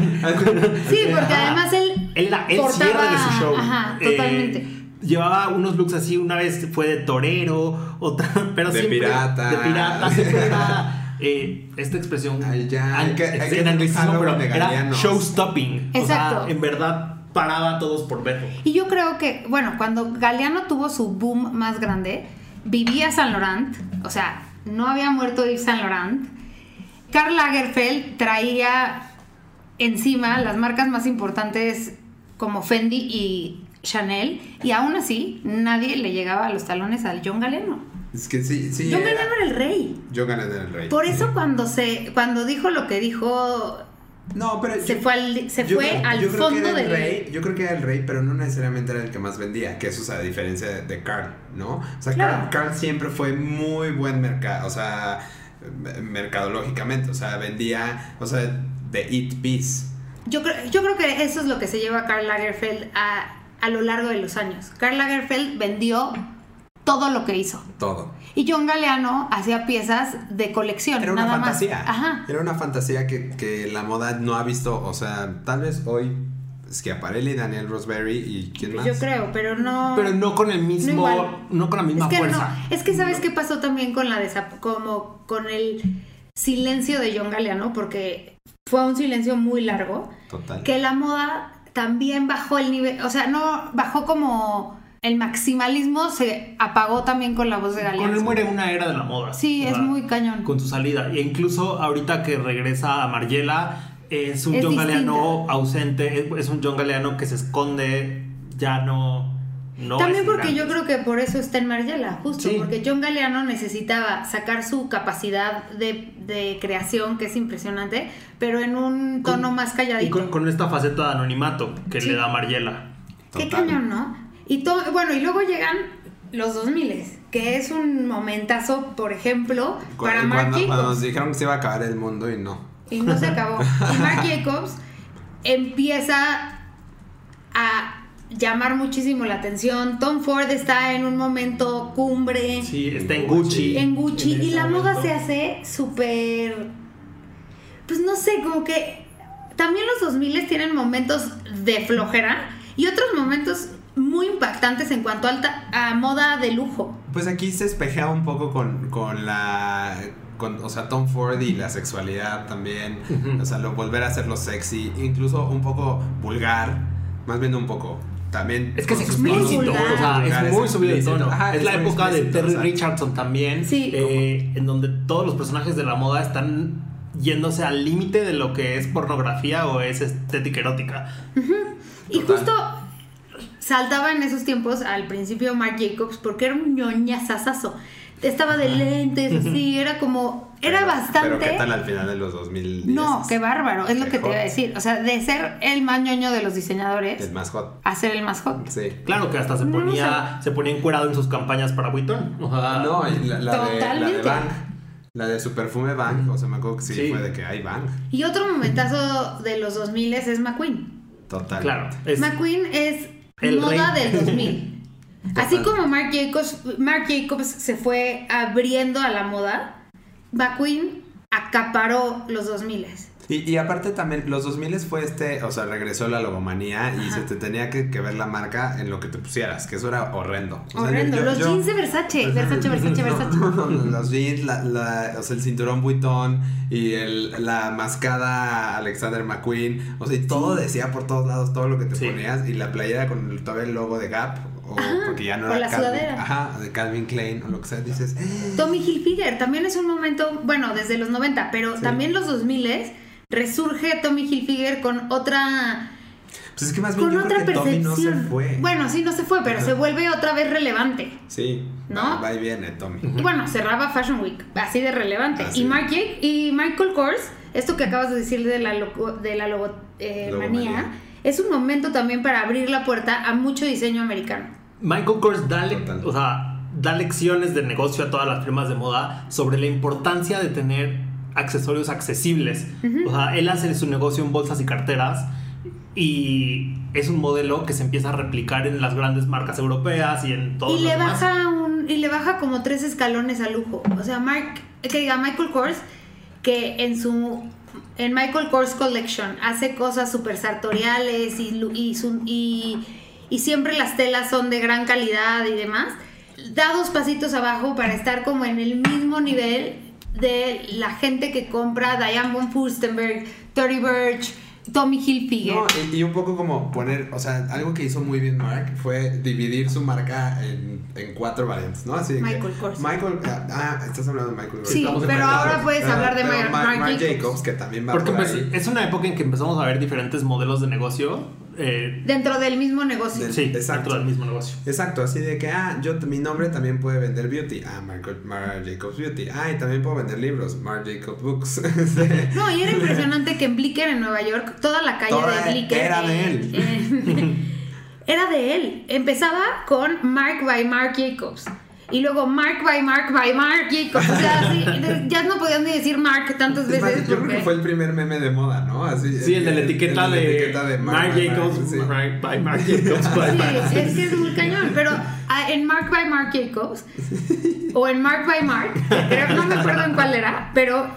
Sí, porque además él. Él era el portaba- cierre de su show. Ajá, Eh, totalmente. Llevaba unos looks así, una vez fue de torero, otra, pero De siempre. pirata. De pirata, siempre era. eh, esta expresión. Ay, ya, hay que- hay es que en anglicismo, pero era show stopping. Exacto. O sea, en verdad paraba a todos por verlo. Y yo creo que, bueno, cuando Galeano tuvo su boom más grande, vivía San Laurent, o sea, no había muerto Yves Saint Laurent. Karl Lagerfeld traía encima las marcas más importantes como Fendi y Chanel, y aún así nadie le llegaba a los talones al John Galliano. Es que sí, sí. John era- Galliano era el rey. Yo gané del rey. Por eso cuando se cuando dijo lo que dijo No, pero se yo- fue al, se yo fue al yo que fondo era el del rey. Yo creo que era el rey, pero no necesariamente era el que más vendía, que eso es a diferencia de, de Carl, ¿no? O sea, Claro. Carl, Carl siempre fue muy buen mercado, o sea, mercadológicamente, o sea, vendía, o sea, de Eat Peace. Yo creo, yo creo que eso es lo que se lleva a Karl Lagerfeld a, a lo largo de los años. Karl Lagerfeld vendió todo lo que hizo. Todo. Y John Galliano hacía piezas de colección. Era una nada fantasía. Más. Ajá. Era una fantasía que, que la moda no ha visto, o sea, tal vez hoy Schiaparelli, Daniel Roseberry y quién más. yo creo, pero no. Pero no con el mismo. No, con la misma es que fuerza. no. Es que sabes qué pasó también con la desap- como con el silencio de John Galliano, porque fue un silencio muy largo. Total. que la moda también bajó el nivel, o sea, no bajó como el maximalismo se apagó también con la voz de Con él muere una era de la moda. Sí, es muy cañón. Con su salida. E incluso ahorita que regresa a Margiela, es un Es John. Galeano ausente. Es, es un John Galeano que se esconde. Ya no. No También porque yo creo que por eso está en Margiela, justo, Sí. porque John Galeano necesitaba sacar su capacidad de, de creación, que es impresionante, pero en un tono Con- más Y calladito. con, con esta faceta de anonimato que Sí. le da Margiela. Qué cañón, ¿no? Y todo, bueno, y luego llegan los 2000 que es un momentazo, por ejemplo, Cu- para Marc cuando, cuando nos dijeron que se iba a acabar el mundo y no. Y no se acabó. Y Marc Jacobs empieza a llamar muchísimo la atención. Tom Ford está en un momento cumbre Sí, está en Gucci. en Gucci en y la moda se hace súper pues no sé, como que también los 2000 tienen momentos de flojera y otros momentos muy impactantes en cuanto a, alta- a moda de lujo. Pues aquí se espejea un poco con, con la. Con, o sea, Tom Ford y la sexualidad también. O sea, lo, volver a hacerlo sexy. Incluso un poco vulgar. Más bien un poco. También. Es que es explícito, o sea, es muy subido de tono. Ajá, es la época de Terry o sea, Richardson también, Sí. eh, en donde todos los personajes de la moda están yéndose al límite de lo que es pornografía o es estética erótica. Y justo saltaba en esos tiempos al principio Marc Jacobs porque era un ñoñazazazo. Estaba de lentes, así, era como, era pero- bastante... Pero ¿qué tal al final de los 2010? No, qué bárbaro, es lo que te iba a decir. O sea, de ser el más ñoño de los diseñadores El más hot. a ser el más hot. Sí. Claro que hasta se No, ponía, se ponía encuerado en sus campañas para Vuitton. O sea, No, y la, la de, la de Totalmente. Bang. La de su perfume Bang. O sea, me acuerdo que sí, Sí. fue de que hay Bang. Y otro momentazo de los 2000 es McQueen. Total. claro. Es, McQueen es El moda rey. del 2000. Así como Marc Jacobs, Marc Jacobs se fue abriendo a la moda, McQueen acaparó los 2000. Y, y aparte también, los 2000 fue este, o sea, regresó la logomanía y Ajá. se te tenía que, que ver la marca en lo que te pusieras, que eso era horrendo. O sea, Horrendo. yo- los yo- jeans de Versace, Versace, Versace, Versace. los jeans, la, la- o sea, el cinturón Vuitton y el, la mascada Alexander McQueen, o sea, y todo decía por todos lados todo lo que te Sí. ponías y la playera con el, todavía el logo de Gap o porque ya no era la Calvin, sudadera. ajá, de Calvin Klein o lo que sea, dices, "Eh". Tommy Hilfiger también es un momento, bueno, desde los 90, pero Sí. también los 2000 resurge Tommy Hilfiger con otra pues es que más bien con yo otra creo que Tommy no percepción. se fue. Bueno, sí no se fue, pero Ajá. se vuelve otra vez relevante. Sí, ¿No? va, y viene Tommy. Y bueno, cerraba Fashion Week, así de relevante. Así. Y, Marc Jake- y Michael Kors, esto que acabas de decir de la, logo, de la logo, eh, manía, es un momento también para abrir la puerta a mucho diseño americano. Michael Kors da, le- o sea, da lecciones de negocio a todas las firmas de moda sobre la importancia de tener accesorios accesibles. O sea, él hace su negocio en bolsas y carteras y es un modelo que se empieza a replicar en las grandes marcas europeas y en todos Y los le demás. baja un y le baja como tres escalones a lujo. O sea, Mark, que diga Michael Kors que en su en Michael Kors Collection hace cosas súper sartoriales y, y, su- y, y siempre las telas son de gran calidad y demás. Da dos pasitos abajo para estar como en el mismo nivel de la gente que compra Diane von Furstenberg, Tory Burch, Tommy Hilfiger. No, y, y un poco como poner, o sea, algo que hizo muy bien Mark fue dividir su marca en, en cuatro variantes, ¿no? Así Michael Kors. Michael, ah, ah, estás hablando de Michael Kors. Sí, estamos pero ahora puedes Pero- hablar de Mark, Marc Jacobs. Jacobs, que también va Porque por pues, es una época en que empezamos a ver diferentes modelos de negocio. Eh, Dentro del mismo negocio. Del- sí, exacto. dentro del mismo negocio. Exacto, así de que, ah, yo, mi nombre también puede vender beauty. Ah, Marc, Marc Jacobs Beauty. Ah, y también puedo vender libros. Marc Jacobs Books. Sí. No, y era impresionante que en Blicker, en Nueva York, toda la calle Toda de Blicker. era de eh, él. eh, era de él. Empezaba con Mark by Mark Jacobs. Y luego Mark by Mark by Mark Jacobs. O sea, así, ya no podían ni decir Mark tantas más, veces. yo creo que fue el primer meme de moda, ¿no? Así, Sí, el de la etiqueta, el de, etiqueta de Marc Jacobs, sí. Marc- by Marc Jacobs. by Sí, es que es muy cañón. Pero ah, en Mark by Mark Jacobs o en Mark by Mark, creo- no me acuerdo en cuál era, pero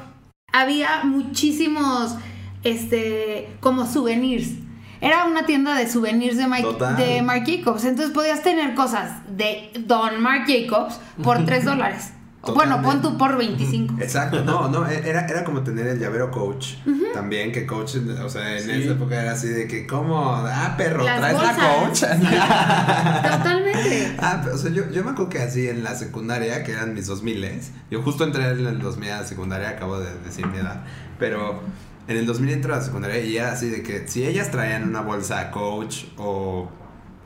había muchísimos este como souvenirs. Era una tienda de souvenirs de, Mike, de Marc Jacobs. Entonces podías tener cosas de Don Marc Jacobs por 3 dólares. Bueno, pon tú por 25. Exacto, no, no, e, era, era como tener el llavero coach también, que coach, o sea, en Sí. esa época era así de que, ¿cómo? Ah, perro, Las ¿traes la coach? Totalmente. ah, pero, o sea, yo, yo me acuerdo que así en la secundaria, que eran mis 2000 yo justo entré en el 2000 a la secundaria, acabo de decir mi edad, pero en el 2000 entré a la secundaria y era así de que si ellas traían una bolsa coach o,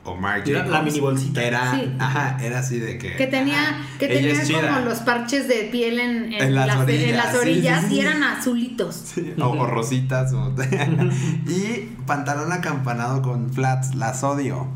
o Marc Era la mini bolsita. Era, Sí. ajá, era así de que... Que tenía, ajá, que tenía como los parches de piel en, en En las las, en orillas, las sí, orillas sí, sí. y eran azulitos. Sí, o, o rositas. o- y pantalón acampanado con flats, las odio.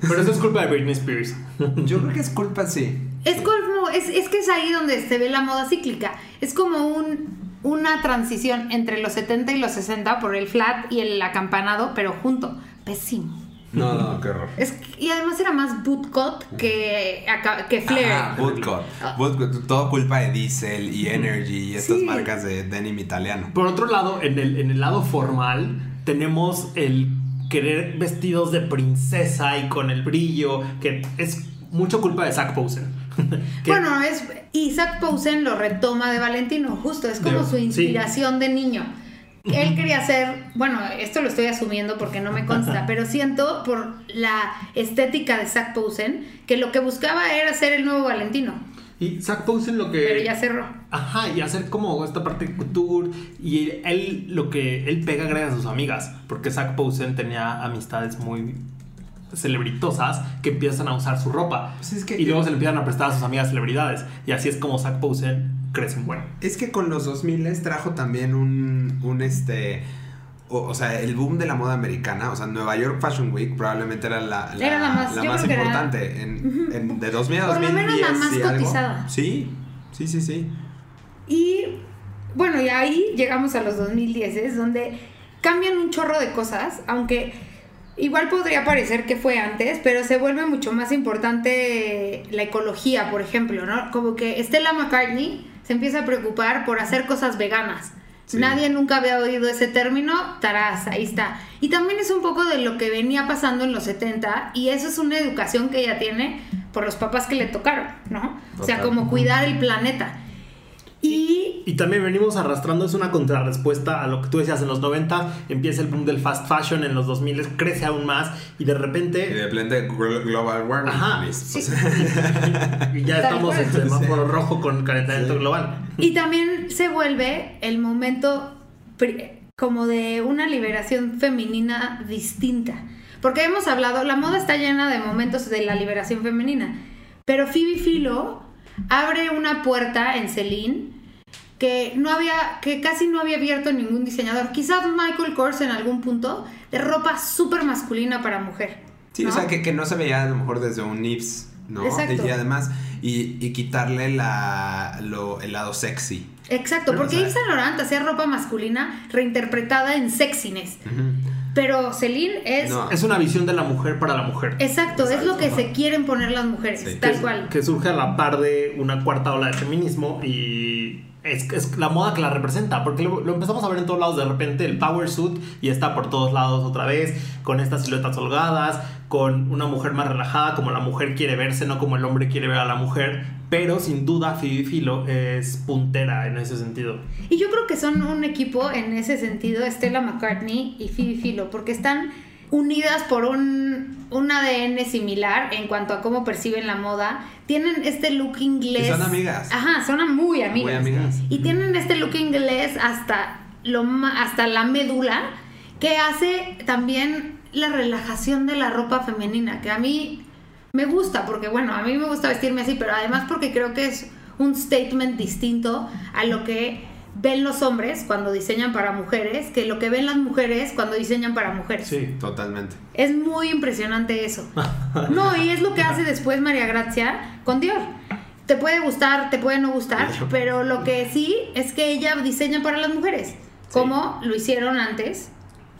Pero eso es culpa de Britney Spears. Yo creo que es culpa, sí. Es como, es, es que es ahí donde se ve la moda cíclica. Es como un, una transición entre los 70 y los 60 por el flat y el acampanado, pero junto. Pésimo. No, no, qué horror. Es, y además era más bootcut que, que flare. Ajá, Bootcut. Bootcut, Todo culpa de Diesel y Energy y estas Sí. marcas de denim italiano. Por otro lado, en el, en el lado formal, tenemos el querer vestidos de princesa y con el brillo, que es mucho culpa de Zach Posen. Bueno, es Isaac Posen lo retoma de Valentino, justo, es como De- su sí. inspiración de niño. Él quería ser, bueno, esto lo estoy asumiendo porque no me consta, pero siento por la estética de Zach Posen que lo que buscaba era ser el nuevo Valentino, Y Zach Posen lo que... pero ya cerró. Ajá, y hacer como esta parte de couture. Y él lo que él pega gracias a sus amigas. Porque Zach Posen tenía amistades muy celebritosas que empiezan a usar su ropa. Pues es que- y luego se le empiezan a prestar a sus amigas celebridades. Y así es como Zach Posen crece en bueno. Es que con los 2000 trajo también un, un este... O, o sea, el boom de la moda americana, o sea, Nueva York Fashion Week probablemente era la, la, Era la más- era- importante. En, en- de 2000 a Por lo 2010 menos la más algo. cotizada. Sí, sí, sí, sí. Y bueno, y ahí llegamos a los 2010, donde cambian un chorro de cosas, aunque igual podría parecer que fue antes, pero se vuelve mucho más importante la ecología, por ejemplo, ¿no? Como que Stella McCartney se empieza a preocupar por hacer cosas veganas. Sí. Nadie nunca había oído ese término, tarás, ahí está. Y también es un poco de lo que venía pasando en los 70 y eso es una educación que ella tiene por los papás que le tocaron, ¿no? O sea, como cuidar el planeta. Y Y también venimos arrastrando, es una contrarrespuesta a lo que tú decías en los 90, empieza el boom del fast fashion, en los 2000 crece aún más y de Y repente de repente glo- global warming. Ajá, sí. O sea, y ya estamos en semáforo rojo con calentamiento Sí. global. Y también se vuelve el momento pri- como de una liberación femenina distinta. Porque hemos hablado, la moda está llena de momentos de la liberación femenina. Pero Phoebe Philo abre una puerta en Celine que no había, que casi no había abierto ningún diseñador. Quizás Michael Kors en algún punto de ropa súper masculina para mujer. Sí, ¿no? o sea, que, que no se veía a lo mejor desde un Nips, ¿no? Exacto. Y además, y, y quitarle la, lo, el lado sexy. Exacto, porque Yves Saint Laurent hacía ropa masculina reinterpretada en sexiness. Pero Celine es... No. Es una visión de la mujer para la mujer. Exacto, es lo que Exacto. se quieren poner las mujeres, Sí. tal que, cual. que surge a la par de una cuarta ola de feminismo y es, es la moda que la representa, porque lo, lo empezamos a ver en todos lados de repente, el power suit y está por todos lados otra vez, con estas siluetas holgadas, con una mujer más relajada, como la mujer quiere verse, no como el hombre quiere ver a la mujer, pero sin duda Phoebe Philo es puntera en ese sentido. Y yo creo que son un equipo en ese sentido, Stella McCartney y Phoebe Philo, porque están unidas por un, un ADN similar en cuanto a cómo perciben la moda. Tienen este look inglés. Y son amigas. Ajá, son muy amigas. Muy amigas. Y tienen este look inglés hasta, lo, hasta la médula, que hace también la relajación de la ropa femenina, que a mí me gusta, porque bueno, a mí me gusta vestirme así, pero además porque creo que es un statement distinto a lo que ven los hombres cuando diseñan para mujeres, que lo que ven las mujeres cuando diseñan para mujeres. Sí. Totalmente. Es muy impresionante eso. No, y es lo que hace después María Gracia con Dior. Te puede gustar, te puede no gustar, pero lo que sí es que ella diseña para las mujeres, como lo hicieron antes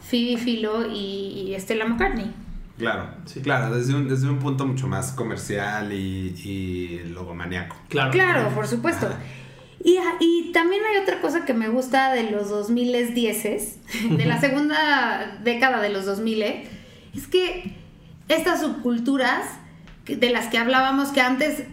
Phoebe Philo y, y Stella McCartney. Claro, Sí. claro, desde un, desde un punto mucho más comercial y, y logomaníaco. Claro. Claro, por supuesto. Y, y también hay otra cosa que me gusta de los 2010, de la segunda década de los 2000, es que estas subculturas de las que hablábamos que antes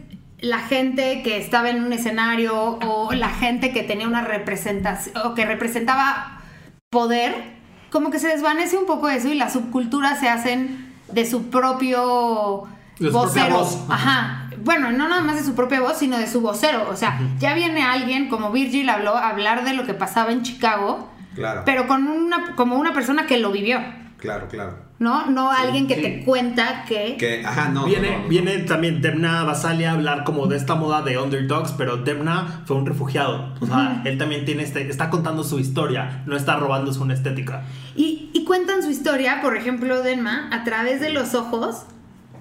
la gente que estaba en un escenario o la gente que tenía una representación o que representaba poder, como que se desvanece un poco eso y las subculturas se hacen de su propio De su propia vocero. voz. Ajá. Bueno, no nada más de su propia voz, sino de su vocero. O sea, ya viene alguien, como Virgil habló, a hablar de lo que pasaba en Chicago, Claro. pero con una, como una persona que lo vivió, Claro, claro. ¿no? No alguien que sí. te cuenta que... Que, ajá, no. Viene, no, no. viene también Demna Basalia a hablar como de esta moda de underdogs, pero Demna fue un refugiado. O sea, él también tiene este, está contando su historia, no está robándose una estética. Y, y cuentan su historia, por ejemplo, Denma, a través de los ojos,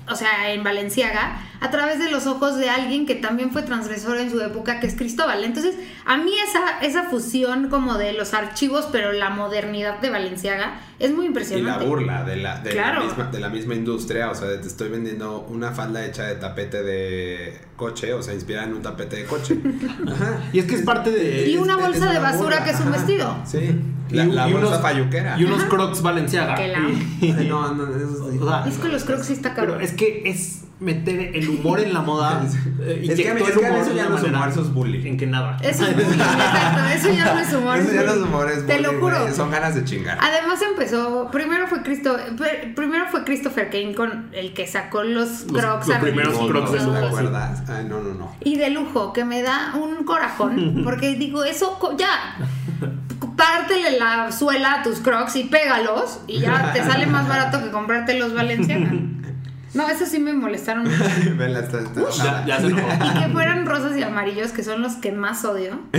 o sea, en Valenciaga, a través de los ojos de alguien que también fue transgresor en su época, que es Cristóbal. Entonces, a mí esa, esa fusión como de los archivos, pero la modernidad de Valenciaga, es muy Y la impresionante. burla de la, de, Claro. la misma, de la misma industria, o sea, de te estoy vendiendo una falda hecha de tapete de coche, o sea, inspirada en un tapete de coche. Ajá. Y es que es parte de. Y una bolsa de basura burla, que es un ajá. vestido. Sí. La, y- la y bolsa unos- payuquera. Y unos crocs Valenciaga. Que la- Y- no, no, eso es- O sea, Es que los crocs sí está Pero cabrón. es que es meter el humor en la moda. eh, Es que- inyectó es el que humor eso ya una no es manera humor, eso es bullying. En que nada. Eso es bullying, exacto. Eso ya no es humor. Eso ya no es bullying. humor, es Te lo bullying, juro. güey, Son ganas de chingar. Además empezó, primero fue Cristo, pr- primero fue Christopher Kane con el que sacó los Los- crocs los a primeros ridículo. Crocs de ¿Te lujo, sí. acuerdas? Ay, no, no, no. Y de lujo, que me da un corajón, porque digo, eso co- ya, pártele la suela a tus crocs y pégalos, y ya te sale más barato que comprarte los Valenciaga. No, eso sí me molestaron. mucho. Vela, está, está Ya, ya se enojó. Y que fueran rosas y amarillos, que son los que más odio.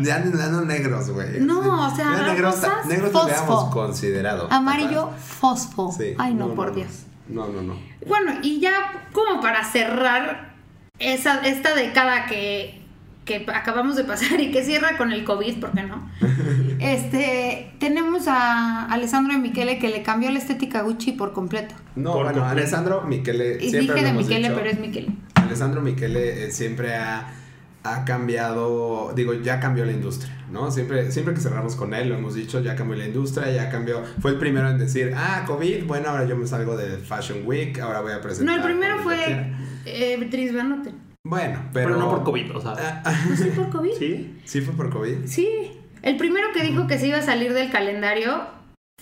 Ya no negros, güey. No, o sea, Ya negros, rosas, negros fosfo. hubiéramos considerado. Amarillo capaz. fosfo. Sí. Ay, no, por no. Dios. No, no, no. Bueno, y ya como para cerrar esa, esta década que, que acabamos de pasar y que cierra con el COVID, ¿por qué no? Este, tenemos a Alessandro de Michele que le cambió la estética a Gucci por completo. No, Por bueno, completo. Alessandro Michele. Y siempre dije lo de Michele, dicho. pero es Michele. Alessandro Michele eh, siempre ha, ha cambiado, digo, ya cambió la industria, ¿no? Siempre, siempre que cerramos con él, lo hemos dicho, ya cambió la industria, ya cambió. Fue el primero en decir, ah, COVID, bueno, ahora yo me salgo de Fashion Week, ahora voy a presentar. No, el primero fue quiera". eh, Van Noten. Bueno, pero. Pero, no por COVID, o sea. Ah, ah, ¿No fue por COVID? ¿Sí? ¿Sí fue por COVID? Sí. El primero que dijo que se iba a salir del calendario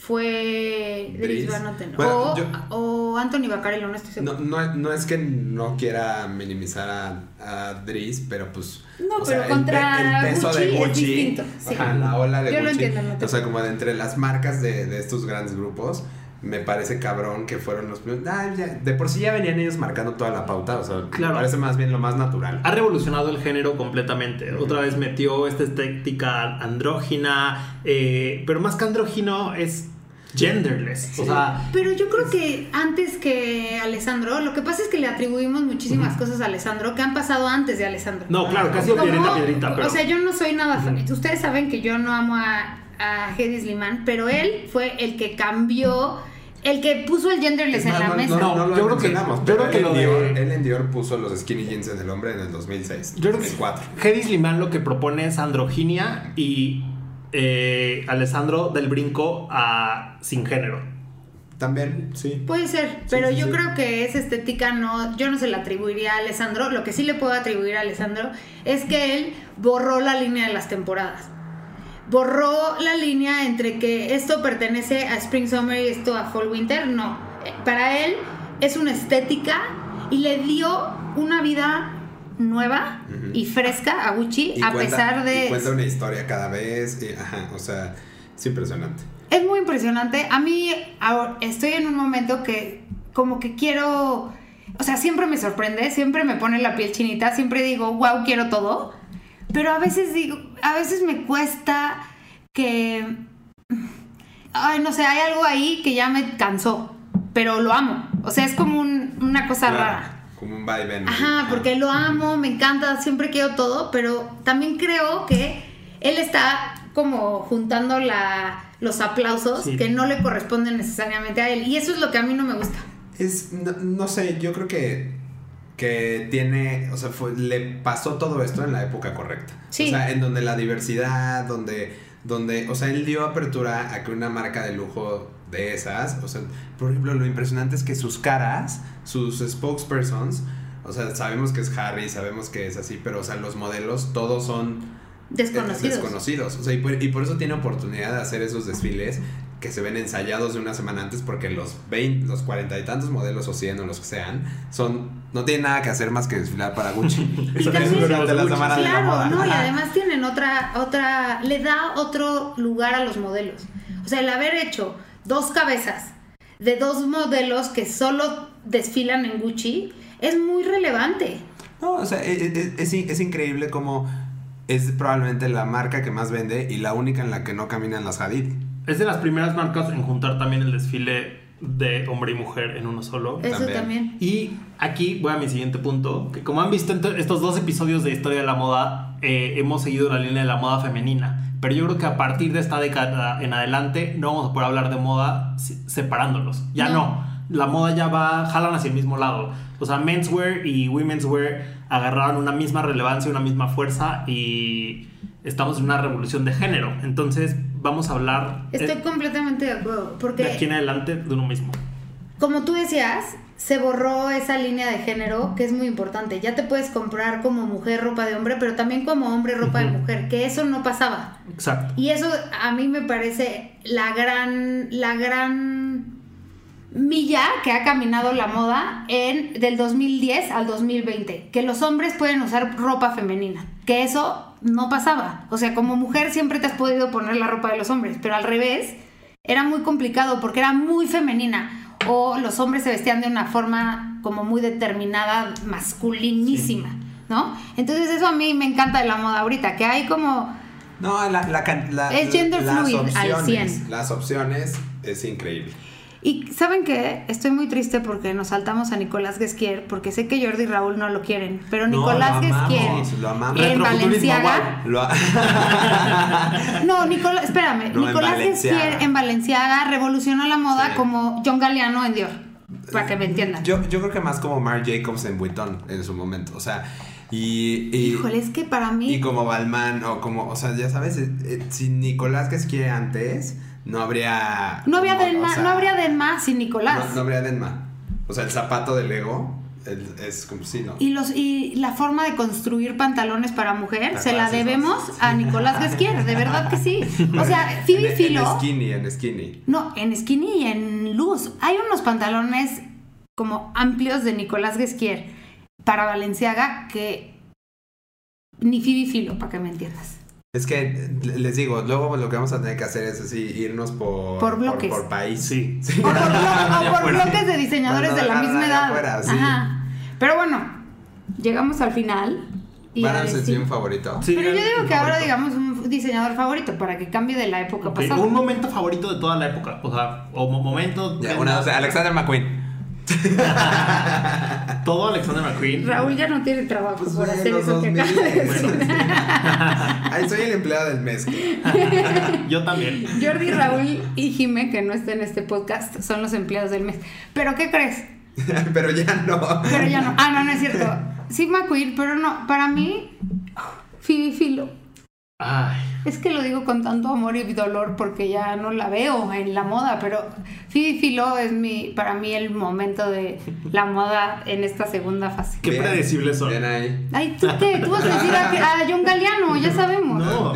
fue Dries Dries. Van Noten. Bueno, o, yo- o Anthony Baccarello, no estoy seguro. No, no, no es que no quiera minimizar a, a Dries, pero pues. No, o pero contra pe- el, peso Gucci de es Gucci. distinto, sí. ajá, la ola de Yo lo entiendo, no O sea, como de entre las marcas de, de estos grandes grupos, me parece cabrón que fueron los primeros. Ah, ya, de por sí ya venían ellos marcando toda la pauta, o sea, Claro. me parece más bien lo más natural. Ha revolucionado el género completamente. Otra vez metió esta estética andrógina, eh, pero más que andrógino es genderless. O sea, Pero yo creo que antes que Alessandro, lo que pasa es que le atribuimos muchísimas cosas a Alessandro que han pasado antes de Alessandro. no, claro, casi piedrita, piedrita, pero. O sea, yo no soy nada fan. Ustedes saben que yo no amo a, a Hedy Sliman, pero él fue el que cambió, el que puso el genderless en No, la no, mesa. No, no, lo yo creo que- yo pero creo que él, lo en de- Dior, él en Dior puso los skinny jeans en el hombre en el 2006, Yo creo que 2004. Hedy Sliman lo que propone es androginia y eh, Alessandro del brinco a sin género. También, sí. Puede ser, pero sí, yo sí. creo que esa estética no, yo no se la atribuiría a Alessandro. Lo que sí le puedo atribuir a Alessandro es que él borró la línea de las temporadas. Borró la línea entre que esto pertenece a Spring Summer y esto a Fall Winter. No. Eh, Para él es una estética y le dio una vida nueva Ujú. y fresca a Gucci Y a cuenta- pesar de... y cuenta una historia cada vez, y, ajá, o sea, es impresionante. Es muy impresionante. A mí ahora, estoy en un momento que como que quiero, o sea, siempre me sorprende, siempre me pone la piel chinita, siempre digo, wow, quiero todo. Pero a veces digo, a veces me cuesta que, ay, no sé, hay algo ahí que ya me cansó, pero lo amo. O sea, es como un- una cosa Claro, rara. Como un vaivén. Ajá, porque lo amo, me encanta, siempre quiero todo, pero también creo que él está como juntando la, los aplausos Sí. que no le corresponden necesariamente a él. Y eso es lo que a mí no me gusta. Es, no, no sé, yo creo que, que tiene, o sea, fue- le pasó todo esto en la época correcta. Sí. O sea, en donde la diversidad, donde, donde, o sea, él dio apertura a que una marca de lujo de esas, o sea, por ejemplo, lo impresionante es que sus caras, sus spokespersons, o sea, sabemos que es Harry, sabemos que es así, pero, o sea, los modelos todos son Desconocidos. desconocidos. O sea, y por, y por eso tiene oportunidad de hacer esos desfiles que se ven ensayados de una semana antes porque los 20, los cuarenta y tantos modelos o 100 o los que sean, son no tienen nada que hacer más que desfilar para Gucci. Y también- durante la semana de la Claro, moda. no, y además tienen otra, otra, le da otro lugar a los modelos. O sea, el haber hecho dos cabezas de dos modelos que solo desfilan en Gucci es muy relevante. No, o sea, es, es- es- es increíble como es probablemente la marca que más vende y la única en la que no caminan las Hadid. Es de las primeras marcas en juntar también el desfile de hombre y mujer en uno solo. Eso También. también. Y aquí voy a mi siguiente punto, que como han visto en to- estos dos episodios de Historia de la Moda, eh, hemos seguido la línea de la moda femenina. Pero yo creo que a partir de esta década en adelante no vamos a poder hablar de moda separándolos. Ya No. no. La moda ya va, jalan hacia el mismo lado. O sea, menswear y women's wear agarraron una misma relevancia, una misma fuerza y estamos en una revolución de género. Entonces vamos a hablar eh, Estoy completamente de acuerdo. Porque de aquí en adelante de uno mismo. como tú decías, se borró esa línea de género que es muy importante. Ya te puedes comprar como mujer ropa de hombre, pero también como hombre ropa de mujer, que eso no pasaba. Exacto. Y eso a mí me parece la gran, la gran milla que ha caminado la moda en del 2010 al 2020, que los hombres pueden usar ropa femenina, que eso no pasaba. O sea, como mujer siempre te has podido poner la ropa de los hombres, pero al revés era muy complicado porque era muy femenina o los hombres se vestían de una forma como muy determinada, masculinísima, ¿no? Entonces eso a mí me encanta de la moda ahorita, que hay como No, la, la, can- la- Es gender fluid al opciones, 100. Las opciones es increíble. Y saben qué, estoy muy triste porque nos saltamos a Nicolás Guesquier, porque sé que Jordi y Raúl no lo quieren, pero No, Nicolás lo amamos, Guesquier lo amamos. en Valenciaga. Lo No, Nicolás, espérame, No, en Nicolás Valenciaga. Guesquier en Valenciaga revolucionó la moda Sí. como John Galliano en Dior, para que me entiendan. Yo, yo creo que más como Marc Jacobs en Vuitton en su momento. O sea, y. y Híjole, es que para mí Y como Balmain, o como, o sea, ya sabes, eh, eh, si Nicolás quiere antes, no habría. no como, Denma, o sea, no habría Denma sin Nicolás. No, no habría Denma. O sea, el zapato de Lego el- es como sí, ¿no? Y, los, y la forma de construir pantalones para mujer ¿Te se la debemos a Nicolás Guesquier, de verdad que sí. O sea, Phoebe en, Philo. En skinny, en skinny. No, en skinny y en luz. Hay unos pantalones como amplios de Nicolás Guesquier para Valenciaga que ni Phoebe Filo, para que me entiendas. Es que les digo, luego lo que vamos a tener que hacer es así, irnos por, Por bloques. por, país. Sí. O por, blo- o por acuerdo. bloques de diseñadores Bueno, de la misma edad. afuera, sí. Ajá. Pero bueno, llegamos al final. Y ¿Van a decir- un favorito? Sí, Pero yo digo que ahora digamos un diseñador favorito para que cambie de la época pasada. Un momento favorito de toda la época. O sea, o mo- momento. Ya, de- una, o sea, Alexander McQueen. Todo Alexander McQueen. Raúl ya no tiene trabajo Pues, por hacer eso que 2000, acaba de decir. Soy el empleado del mes. yo también. Jordi, Raúl y Jime, que no está en este podcast, son los empleados del mes. ¿Pero qué crees? Pero ya no. Pero ya no. Ah, no, no es cierto. Sí, McQueen, pero no. Para mí, Phoebe Philo. Ay. Es que lo digo con tanto amor y dolor porque ya no la veo en la moda, pero Phoebe Philo es mi, para mí el momento de la moda en esta segunda fase. Qué Bien, predecibles son. Bien ahí. Ay, ¿tú qué? Tú vas a decir a, a John Galliano, ya sabemos. No.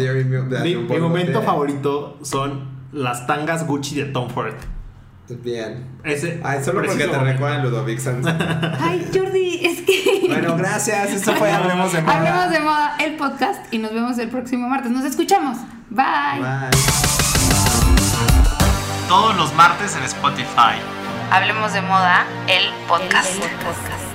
Mi, momento favorito son las tangas Gucci de Tom Ford. Bien. Ese Ay, solo porque te recuerdan Ludovic Sanz. Ay, Jordi, es que... bueno, gracias. Esto fue Hablemos de Moda. Hablemos de moda, el podcast, y nos vemos el próximo martes. Nos escuchamos. Bye. Bye. Todos los martes en Spotify. Hablemos de moda, el podcast. El podcast.